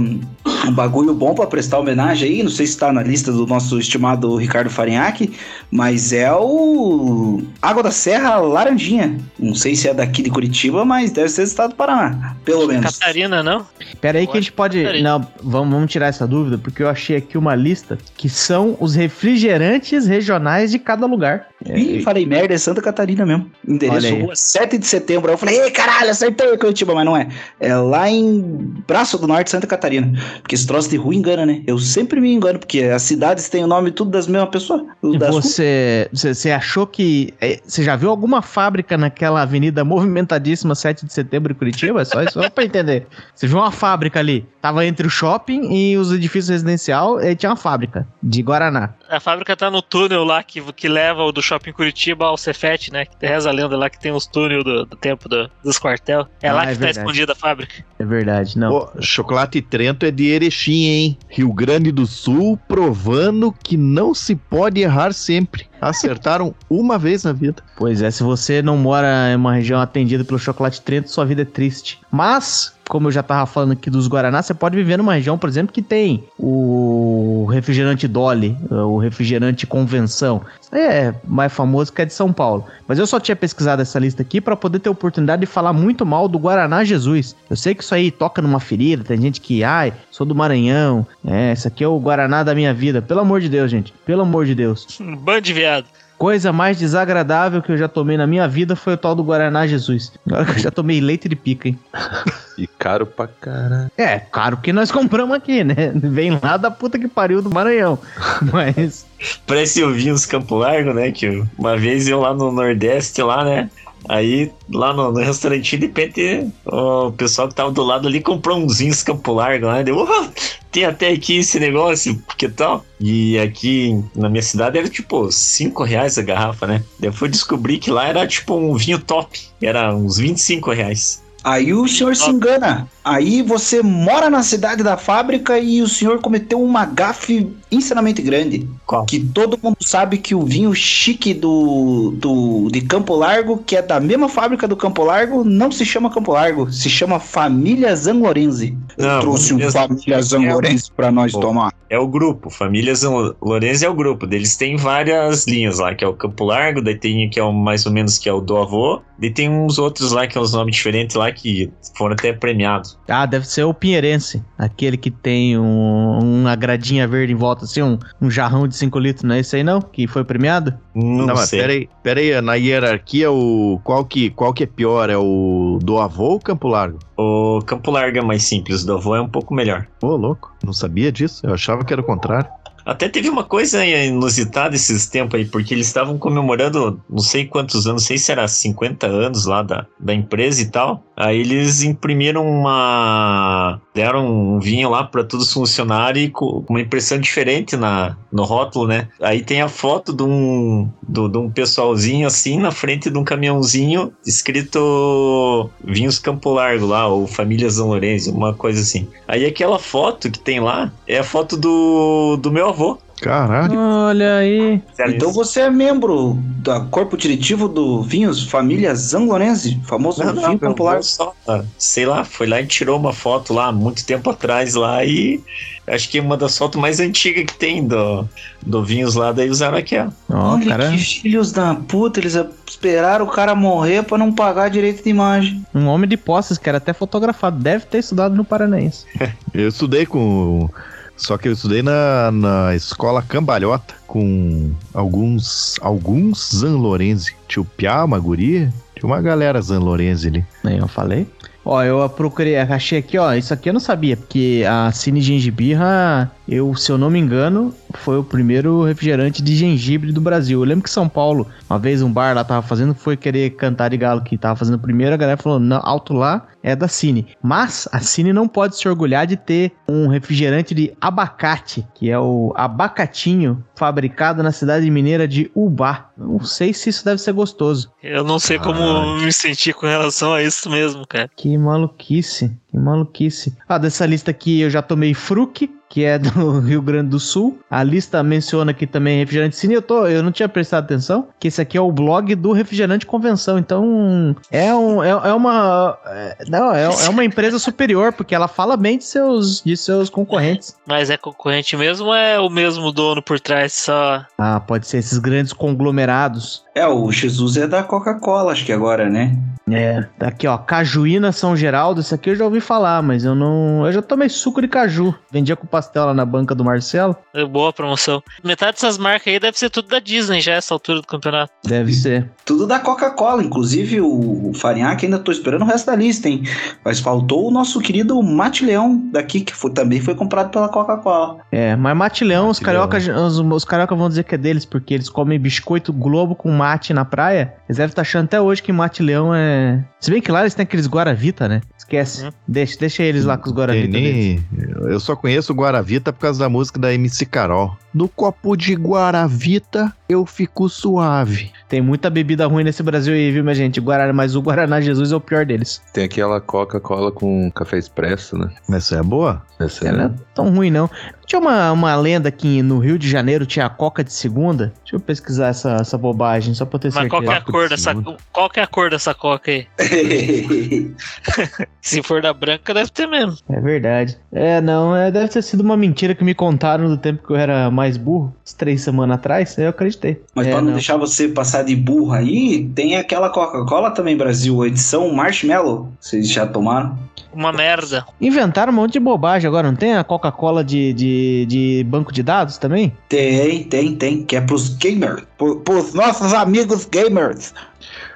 um bagulho bom pra prestar homenagem aí, não sei se tá na lista do nosso estimado Ricardo Farinhaque, mas é o Água da Serra Laranjinha. Não sei se é daqui de Curitiba, mas deve ser do estado do Paraná, pelo menos. Catarina, não? Pera aí Eu que a gente pode. que Não, vamos, vamos tirar essa dúvida, porque eu achei aqui uma lista que são os refrigerantes regionais de cada lugar. Ih, falei merda, é Santa Catarina mesmo. Endereço rua 7 de setembro. Aí eu falei, ei, caralho, acertei Curitiba, mas não é. É lá em Braço do Norte, Santa Catarina. Porque esse troço de rua engana, né? Eu sempre me engano, porque as cidades têm o nome tudo das mesmas pessoas. Das você, você, você achou que. é, Você já viu alguma fábrica naquela avenida movimentadíssima 7 de setembro em Curitiba? Só isso pra entender. Você viu uma fábrica ali. Tava entre o shopping e os edifícios residencial, e tinha uma fábrica de Guaraná. A fábrica tá no túnel lá que, que leva o do shopping Curitiba ao Cefet, né? Que reza a lenda lá que tem os túneis do, do tempo do- dos quartel. É Ah, lá é que tá verdade. escondida a fábrica. É verdade, não. Pô, chocolate Trento é de Erechim, hein? Rio Grande do Sul, provando que não se pode errar sempre. Acertaram uma vez na vida. Pois é, se você não mora em uma região atendida pelo chocolate Trento, sua vida é triste. Mas, como eu já tava falando aqui dos Guaraná, você pode viver numa região, por exemplo, que tem o refrigerante Dolly, o refrigerante Convenção. Isso aí é mais famoso que é de São Paulo. Mas eu só tinha pesquisado essa lista aqui para poder ter oportunidade de falar muito mal do Guaraná Jesus. Eu sei que isso aí toca numa ferida, tem gente que, ai, sou do Maranhão, é, esse aqui é o Guaraná da minha vida. Pelo amor de Deus, gente, pelo amor de Deus. Um bando viado. Coisa mais desagradável que eu já tomei na minha vida foi o tal do Guaraná Jesus. Agora que eu já tomei leite de pica, hein? E caro pra caralho. É, caro que nós compramos aqui, né? Vem lá da puta que pariu do Maranhão. [laughs] Mas. Parece o Vinhos Campo Largo, né? Que uma vez eu lá no Nordeste, lá, né? Aí, lá no, no restaurantinho, de repente, o pessoal que tava do lado ali comprou uns vinhos Campo Largo, né? Deu, "Oh, tem até aqui esse negócio, que tal? E aqui na minha cidade era tipo 5 reais a garrafa, né? Fui descobrir que lá era tipo um vinho top, era uns 25 reais. Aí o senhor se engana. Aí você mora na cidade da fábrica e o senhor cometeu uma gafe insanamente grande. Qual? Que todo mundo sabe que o vinho chique do, do de Campo Largo, que é da mesma fábrica do Campo Largo, não se chama Campo Largo, se chama Família Zanlorenzi. Não, trouxe um Família- Zanlorenzi pra nós Pô. tomar. É o grupo, Família Zan Lourenço é o grupo. Eles têm várias linhas lá, que é o Campo Largo, daí tem que é o mais ou menos que é o do avô, daí tem uns outros lá que é os nomes diferentes lá que foram até premiados. Ah, deve ser o Pinheirense. Aquele que tem um- uma gradinha verde em volta, assim, um, um jarrão de 5 litros, não é esse aí não? Que foi premiado? Não, Não, mas sei. peraí, peraí, na hierarquia, o, qual, que, qual que é pior? É o do avô ou o Campo Largo? O Campo Largo é mais simples, o do avô é um pouco melhor. Ô, louco, não sabia disso. Eu achava que era o contrário. Até teve uma coisa inusitada esses tempos aí, porque eles estavam comemorando não sei quantos anos, não sei se era 50 anos lá da, da empresa e tal. Aí eles imprimiram uma. deram um vinho lá para todos os funcionários e com uma impressão diferente na, no rótulo, né? Aí tem a foto de um, do- de um pessoalzinho assim na frente de um caminhãozinho escrito Vinhos Campo Largo lá, ou Família São Lourenço, uma coisa assim. Aí aquela foto que tem lá é a foto do, do meu avô. Caralho. Olha aí. Então você é membro do corpo diretivo do Vinhos Família Zanlorenzi, famoso Não, não, vinho Largo. avô só, sei lá, foi lá e tirou uma foto lá muito tempo atrás lá e acho que é uma das fotos mais antigas que tem do, do Vinhos lá, daí usaram aquela. Ó, Olha cara, que filhos da puta, eles esperaram o cara morrer pra não pagar direito de imagem. um homem de posses que era até fotografado. Deve ter estudado no Paranaense. [laughs] Eu estudei com. Só que eu estudei na, na escola Cambalhota com alguns. Alguns Zanlorenzi. Tinha o Piá, uma guria. Tinha uma galera Zanlorenzi ali. Nem eu falei. Ó, eu procurei, achei aqui, ó, isso aqui eu não sabia, porque a Cine Gengibirra, eu, se eu não me engano, foi o primeiro refrigerante de gengibre do Brasil. Eu lembro que São Paulo, uma vez um bar lá tava fazendo, foi querer cantar de galo que tava fazendo primeiro, a galera falou, não, alto lá é da Cine. Mas a Cine não pode se orgulhar de ter um refrigerante de abacate, que é o abacatinho, fabricado na cidade mineira de Ubá. Não sei se isso deve ser gostoso. Eu não sei como Ah. me sentir com relação a isso mesmo, cara. Que maluquice, que maluquice. Ah, dessa lista aqui eu já tomei Fruc, que é do [laughs] Rio Grande do Sul. A lista menciona aqui também refrigerante Cine. Eu, tô, eu não tinha prestado atenção, que esse aqui é o blog do Refrigerante Convenção. Então, é, um, é, é uma. É, não, é, é uma empresa superior, porque ela fala bem de seus, de seus concorrentes. [laughs] Mas é concorrente mesmo ou é o mesmo dono por trás só? Ah, pode ser esses grandes conglomerados. É, o Jesus é da Coca-Cola, acho que agora, né? É, aqui ó, Cajuína São Geraldo, isso aqui eu já ouvi falar, mas eu não. Eu já tomei suco de caju. Vendia com pastel lá na banca do Marcelo. É boa promoção. Metade dessas marcas aí deve ser tudo da Disney já, essa altura do campeonato. Deve ser. Tudo da Coca-Cola, inclusive o Farinhaque ainda tô esperando o resto da lista, hein? Mas faltou o nosso querido Mate Leão daqui, que foi- também foi comprado pela Coca-Cola. É, mas mate leão, os carioca, os, os carioca vão dizer que é deles, porque eles comem biscoito globo com mate na praia. Eles devem estar achando até hoje que mate leão é. Se bem que lá eles têm aqueles Guaravita, né? Esquece. Hum. Deixa, deixa eles lá com os Guaravita. Nem- Eu só conheço o Guaravita por causa da música da MC Carol. No copo de Guaravita, eu fico suave. Tem muita bebida ruim nesse Brasil aí, viu, minha gente? Guaraná, mas o Guaraná Jesus é o pior deles. Tem aquela Coca-Cola com café expresso, né? Essa é boa? Essa Ela não é tão ruim, não. Tinha uma, uma lenda que no Rio de Janeiro tinha a Coca de segunda. Deixa eu pesquisar essa, essa bobagem, só pra ter Mas qual que, é a certeza. cor dessa, qual que é a cor dessa coca aí? [laughs] Se for da branca, deve ter mesmo. É verdade. É, não, é, deve ter sido uma mentira que me contaram do tempo que eu era mais burro, uns três semanas atrás, eu Mas É, pra não, não. deixar você passar de burro aí, tem aquela Coca-Cola também, Brasil, edição Marshmallow. Vocês já tomaram? Uma merda. Inventaram um monte de bobagem agora, não tem a Coca-Cola de, de, de banco de dados também? Tem, tem, tem. Que é pros gamers. pro- Pros nossos amigos gamers.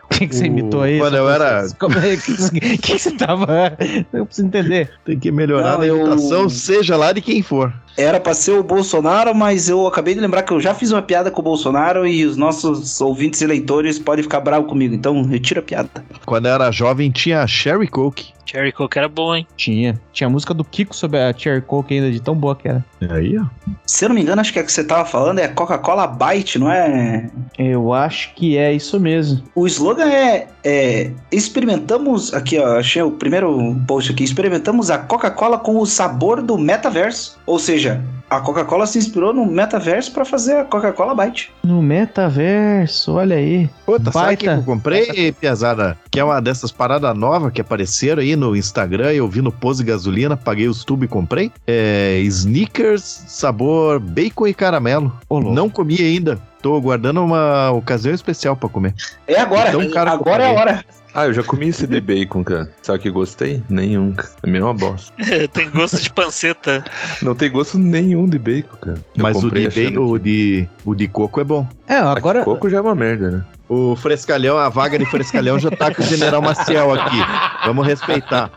O que, que você O- imitou aí? quando eu era- [laughs] Como é que, que, você tava. Eu preciso entender. Tem que melhorar Não, a eu- imitação, seja lá de quem for. Era pra ser o Bolsonaro, mas eu acabei de lembrar que eu já fiz uma piada com o Bolsonaro e os nossos ouvintes e leitores podem ficar bravos comigo. Então, retira a piada. Quando eu era jovem, tinha a Sherry Coke. Cherry Coke era bom, hein? Tinha. Tinha a música do Kiko sobre a Cherry Coke ainda, de tão boa que era. Aí, ó. Se eu não me engano, acho que a que você tava falando é Coca-Cola Byte, não é? Eu acho que é isso mesmo. O slogan é, é, experimentamos aqui ó, achei o primeiro post aqui, experimentamos a Coca-Cola com o sabor do metaverso, ou seja, a Coca-Cola se inspirou no metaverso pra fazer a Coca-Cola Byte. No metaverso, olha aí. Puta, sabe o que Baita. eu comprei, Piazada? Que é uma dessas paradas novas que apareceram aí no Instagram. Eu vi no Pose Gasolina, paguei os tubos e comprei. É Snickers, sabor bacon e caramelo. Louco. Não comi ainda. Tô guardando uma ocasião especial pra comer. É agora, Então, cara, agora é a hora. Ah, eu já comi esse de bacon, cara. Sabe que gostei? Nenhum. cara. É a mesma bosta. [laughs] Tem gosto de panceta. Não tem gosto nenhum de bacon, cara. Eu Mas o de, bacon, o, de, o de coco é bom. É, agora. Coco já é uma merda, né? O Frescalhão, a vaga de Frescalhão já tá com o General Maciel aqui. Vamos respeitar.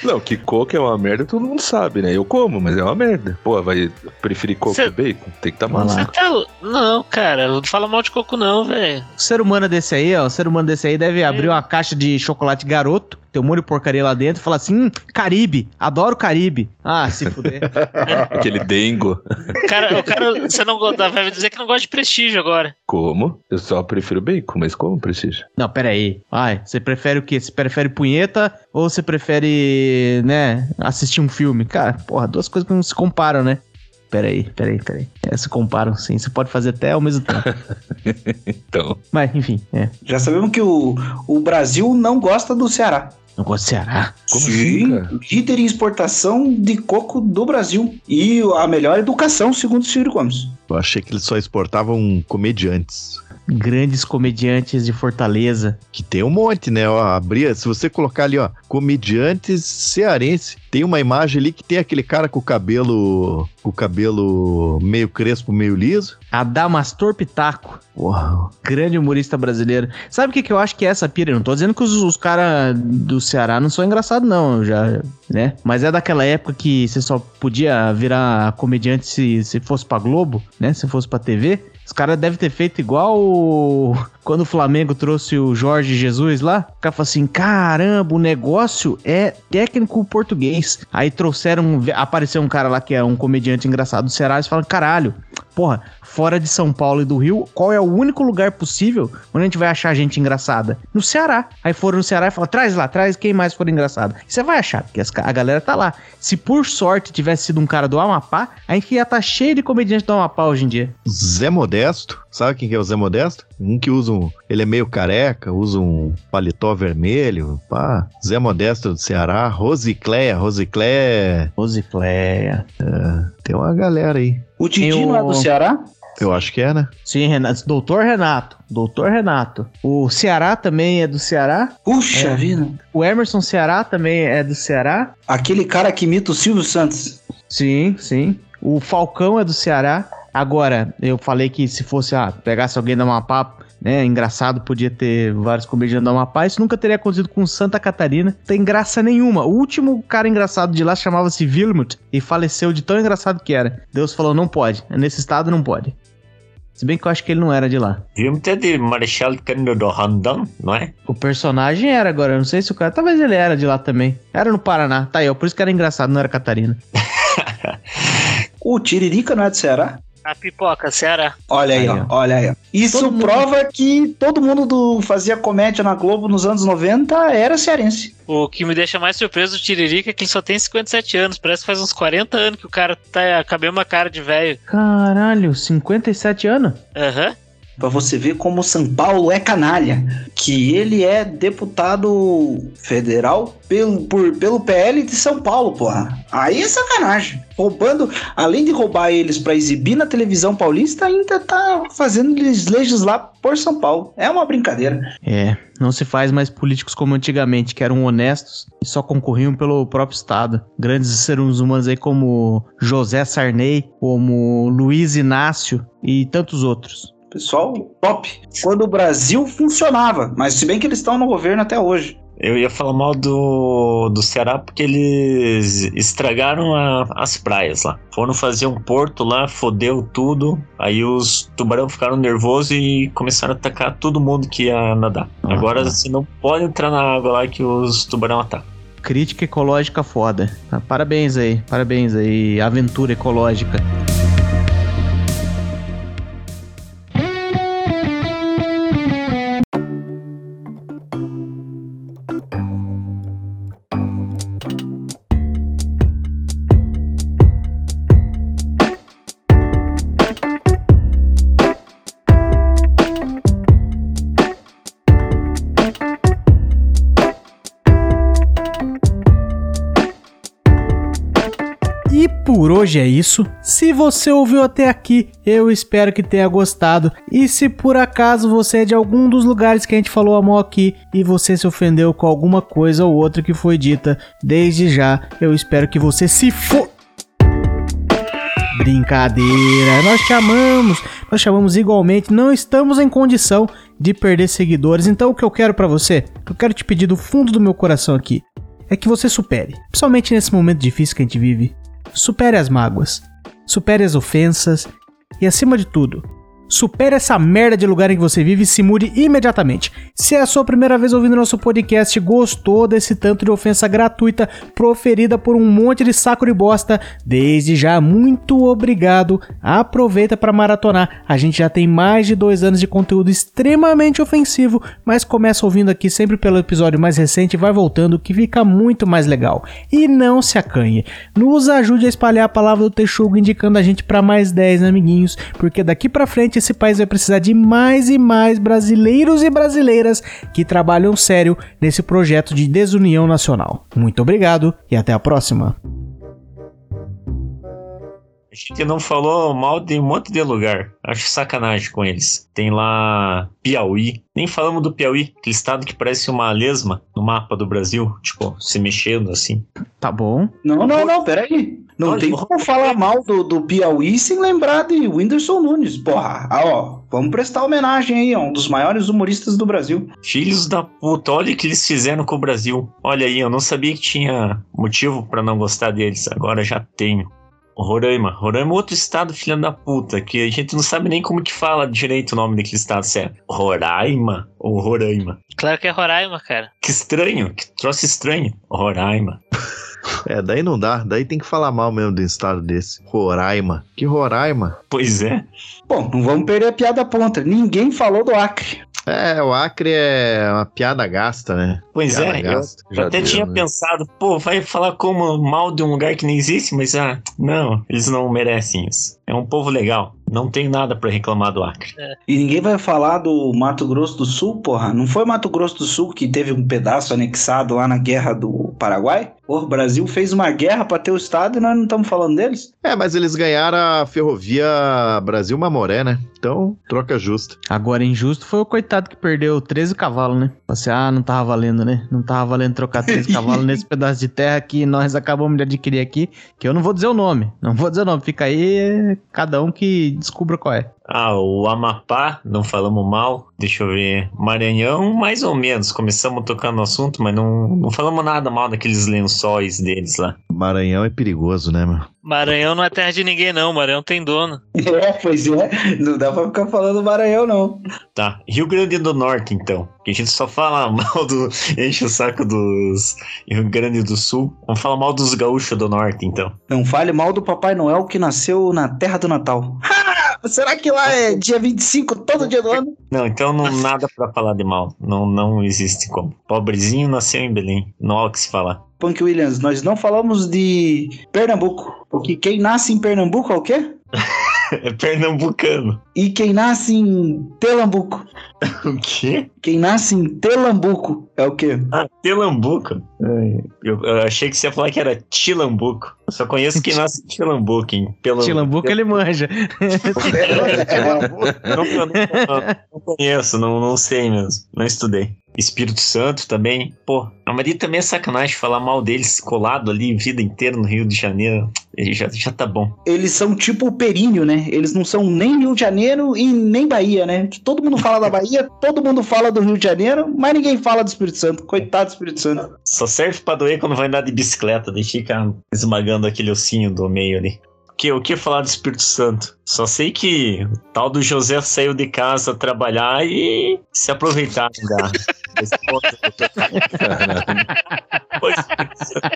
Não, que coco é uma merda, todo mundo sabe, né? Eu como, mas é uma merda. Pô, vai preferir coco Cê- que bacon? Tem que tá. Você tá. Não, cara, não fala mal de coco, não, velho. O ser humano desse aí, ó, o ser humano desse aí deve abrir uma caixa de chocolate garoto, tem um monte de porcaria lá dentro e falar assim: hum, Caribe, adoro Caribe. Ah, se fuder. [laughs] Aquele dengo. Cara, o cara você não gosta, vai dizer que não gosta de prestígio agora. Como? Eu só prefiro bacon, mas como, prestígio? Não, pera aí. Ai, você prefere o quê? Você prefere punheta ou você prefere, né, assistir um filme? Cara, porra, duas coisas que não se comparam, né? Pera aí, pera aí, pera aí. É, se comparam sim, você pode fazer até ao mesmo tempo. [laughs] Então, Mas, enfim, é. Já sabemos que o, o Brasil não gosta do Ceará. Não gosto de Ceará. como Sim, assim, líder em exportação de coco do Brasil. E a melhor educação, segundo o Ciro Gomes. Eu achei que eles só exportavam comediantes. Grandes comediantes de Fortaleza. Que tem um monte, né? Ó, abria, se você colocar ali, ó, comediantes cearense, tem uma imagem ali que tem aquele cara com o cabelo, com o cabelo meio crespo, meio liso. Adamastor Pitaco. Uau. Grande humorista brasileiro. Sabe o que, que eu acho que é essa pira? Eu não tô dizendo que os, os caras do Ceará não são engraçados, não, já, né? Mas é daquela época que você só podia virar comediante se, se fosse pra Globo, né? Se fosse pra TV. Os caras devem ter feito igual o- quando o Flamengo trouxe o Jorge Jesus lá. O cara falou assim: caramba, o negócio é técnico português. Aí trouxeram, apareceu um cara lá que é um comediante engraçado do Ceará. Eles falam: caralho, porra, fora de São Paulo e do Rio, qual é o único lugar possível onde a gente vai achar gente engraçada? No Ceará. Aí foram no Ceará e falaram: traz lá, traz quem mais for engraçado. E você vai achar, porque a galera tá lá. Se por sorte tivesse sido um cara do Amapá, a gente ia estar cheio de comediante do Amapá hoje em dia. Zé Modesto, sabe quem que é o Zé Modesto? Um que usa um. Ele é meio careca, usa um paletó vermelho. Pá. Zé Modesto do Ceará. Rosicléia, Rosicléia. Rosicléia. Tem uma galera aí. O Didi o- não é do Ceará? Eu acho que é, né? Sim, Renato. Doutor Renato. Doutor Renato. O Ceará também é do Ceará. Puxa É. vida. O Emerson Ceará também é do Ceará. Aquele cara que imita o Silvio Santos. Sim, sim. O Falcão é do Ceará. Agora, eu falei que se fosse, ah, pegasse alguém da Amapá, né, engraçado, podia ter vários comediantes da Amapá. Isso nunca teria acontecido com Santa Catarina. Não tem graça nenhuma. O último cara engraçado de lá chamava-se Vilmut e faleceu de tão engraçado que era. Deus falou, não pode. Nesse estado não pode. Se bem que eu acho que ele não era de lá. Vimos até de Marechal Cândido Rondon, não é? O personagem era agora, eu não sei se o cara. Talvez ele era de lá também. Era no Paraná. Tá aí, ó. Por isso que era engraçado, não era Catarina. [laughs] O Tiririca não é do Ceará? A pipoca, Ceará. Olha aí, Aí, ó, olha aí. ó. Isso Todo mundo- prova que todo mundo do, fazia comédia na Globo nos anos 90 era cearense. O que me deixa mais surpreso do Tiririca é que ele só tem 57 anos. Parece que faz uns 40 anos que o cara tá com a mesma cara de velho. Caralho, 57 anos? Aham. Pra você ver como São Paulo é canalha. Que ele é deputado federal pelo, por, pelo PL de São Paulo, porra. Aí é sacanagem. Roubando, além de roubar eles pra exibir na televisão paulista, ainda tá fazendo eles legislar por São Paulo. É uma brincadeira. É, não se faz mais políticos como antigamente, que eram honestos e só concorriam pelo próprio Estado. Grandes seres humanos aí como José Sarney, como Luiz Inácio e tantos outros. Pessoal, top. Quando o Brasil funcionava. Mas se bem que eles estão no governo até hoje. Eu ia falar mal do, do Ceará porque eles estragaram a- as praias lá. Foram fazer um porto lá, fodeu tudo. Aí os tubarão ficaram nervosos e começaram a atacar todo mundo que ia nadar. Agora você não pode entrar na água lá que os tubarão atacam. Crítica ecológica foda. Parabéns aí, parabéns aí, aventura ecológica. Hoje é isso. Se você ouviu até aqui, eu espero que tenha gostado. E se por acaso você é de algum dos lugares que a gente falou a mão aqui e você se ofendeu com alguma coisa ou outra que foi dita, desde já eu espero que você se for. Brincadeira, nós chamamos, nós chamamos igualmente, não estamos em condição de perder seguidores. Então o que eu quero pra você, eu quero te pedir do fundo do meu coração aqui, é que você supere, principalmente nesse momento difícil que a gente vive. Supere as mágoas, supere as ofensas. E, acima de tudo, supere essa merda de lugar em que você vive e se mude imediatamente. Se é a sua primeira vez ouvindo nosso podcast, gostou desse tanto de ofensa gratuita proferida por um monte de saco de bosta, desde já, muito obrigado. Aproveita para maratonar. A gente já tem mais de dois anos de conteúdo extremamente ofensivo, mas começa ouvindo aqui sempre pelo episódio mais recente e vai voltando, que fica muito mais legal. E não se acanhe. Nos ajude a espalhar a palavra do Texugo, indicando a gente para mais 10 amiguinhos, porque daqui para frente esse país vai precisar de mais e mais brasileiros e brasileiras que trabalham sério nesse projeto de desunião nacional. Muito obrigado e até a próxima. A gente não falou mal de um monte de lugar. Acho sacanagem com eles. Tem lá Piauí. Nem falamos do Piauí, aquele estado que parece uma lesma no mapa do Brasil. Tipo, se mexendo assim. Tá bom? Não, não, não, peraí. Não Olha, tem como falar mal do, do Piauí sem lembrar de Whindersson Nunes. Porra, ah, ó, vamos prestar homenagem aí, ó, um dos maiores humoristas do Brasil. Filhos da puta, olha o que eles fizeram com o Brasil. Olha aí, eu não sabia que tinha motivo pra não gostar deles. Agora já tenho. Roraima. Roraima é outro estado, filha da puta, que a gente não sabe nem como que fala direito o nome daquele estado. Se é Roraima ou Roraima. Claro que é Roraima, cara. Que estranho, que troço estranho. Roraima. É, daí não dá. Daí tem que falar mal mesmo de um estado desse. Roraima. Que Roraima? Pois é. Bom, não vamos perder a piada ponta. Ninguém falou do Acre. É, o Acre é uma piada gasta, né? Pois Piada é, eu, gasta. eu Já até deu, tinha né? pensado, pô, vai falar como mal de um lugar que nem existe, mas ah, não, eles não merecem isso. É um povo legal. Não tem nada pra reclamar do Acre. E ninguém vai falar do Mato Grosso do Sul, porra. Não foi Mato Grosso do Sul que teve um pedaço anexado lá na guerra do Paraguai? Porra, o Brasil fez uma guerra pra ter o estado e nós não estamos falando deles? É, mas eles ganharam a ferrovia Brasil-Mamoré, né? Então, troca justa. Agora, injusto foi o coitado que perdeu 13 cavalos, né? Você, ah, não tava valendo, né? Não tava valendo trocar 13 [laughs] cavalos nesse pedaço de terra que nós acabamos de adquirir aqui, que eu não vou dizer o nome. Não vou dizer o nome. Fica aí, é, cada um que descubra qual é. Ah, o Amapá, não falamos mal. Deixa eu ver. Maranhão, mais ou menos. Começamos tocando no assunto, mas não, não falamos nada mal daqueles lençóis deles lá. Maranhão é perigoso, né, meu? Maranhão não é terra de ninguém, não. Maranhão tem dono. [laughs] É, pois é. Não dá pra ficar falando Maranhão, não. Tá, Rio Grande do Norte, então. Que a gente só fala [laughs] mal do. Enche o saco dos Rio Grande do Sul. Vamos falar mal dos gaúchos do Norte, então. Não fale mal do Papai Noel que nasceu na terra do Natal. Ha! Será que lá é dia 25 todo dia do ano? Não, então não nada pra falar de mal. Não, não existe como. Pobrezinho nasceu em Belém. Não há o que se falar. Punk Williams, nós não falamos de Pernambuco. Porque quem nasce em Pernambuco é o quê? [laughs] É pernambucano. E quem nasce em Telambuco. O quê? Quem nasce em Telambuco é o quê? Ah, Telambuco. Eu, eu achei que você ia falar que era Tilambuco. Eu só conheço quem nasce em Tilambuco, hein? Pelo... Tilambuco ele manja. Não, eu não, não- não conheço, não, não sei mesmo. Não estudei. Espírito Santo também. Pô, a Maria também é sacanagem falar mal deles colado ali vida inteira no Rio de Janeiro. Ele Já, já tá bom. Eles são tipo o períneo, né? Eles não são nem Rio de Janeiro e nem Bahia, né? Todo mundo fala da Bahia, [laughs] todo mundo fala do Rio de Janeiro, mas ninguém fala do Espírito Santo. Coitado do Espírito Santo. Só serve pra doer quando vai andar de bicicleta, daí fica esmagando aquele ossinho do meio ali. Que, o que falar do Espírito Santo? Só sei que o tal do José saiu de casa trabalhar e se aproveitar da. [laughs] this. [laughs] but, [laughs]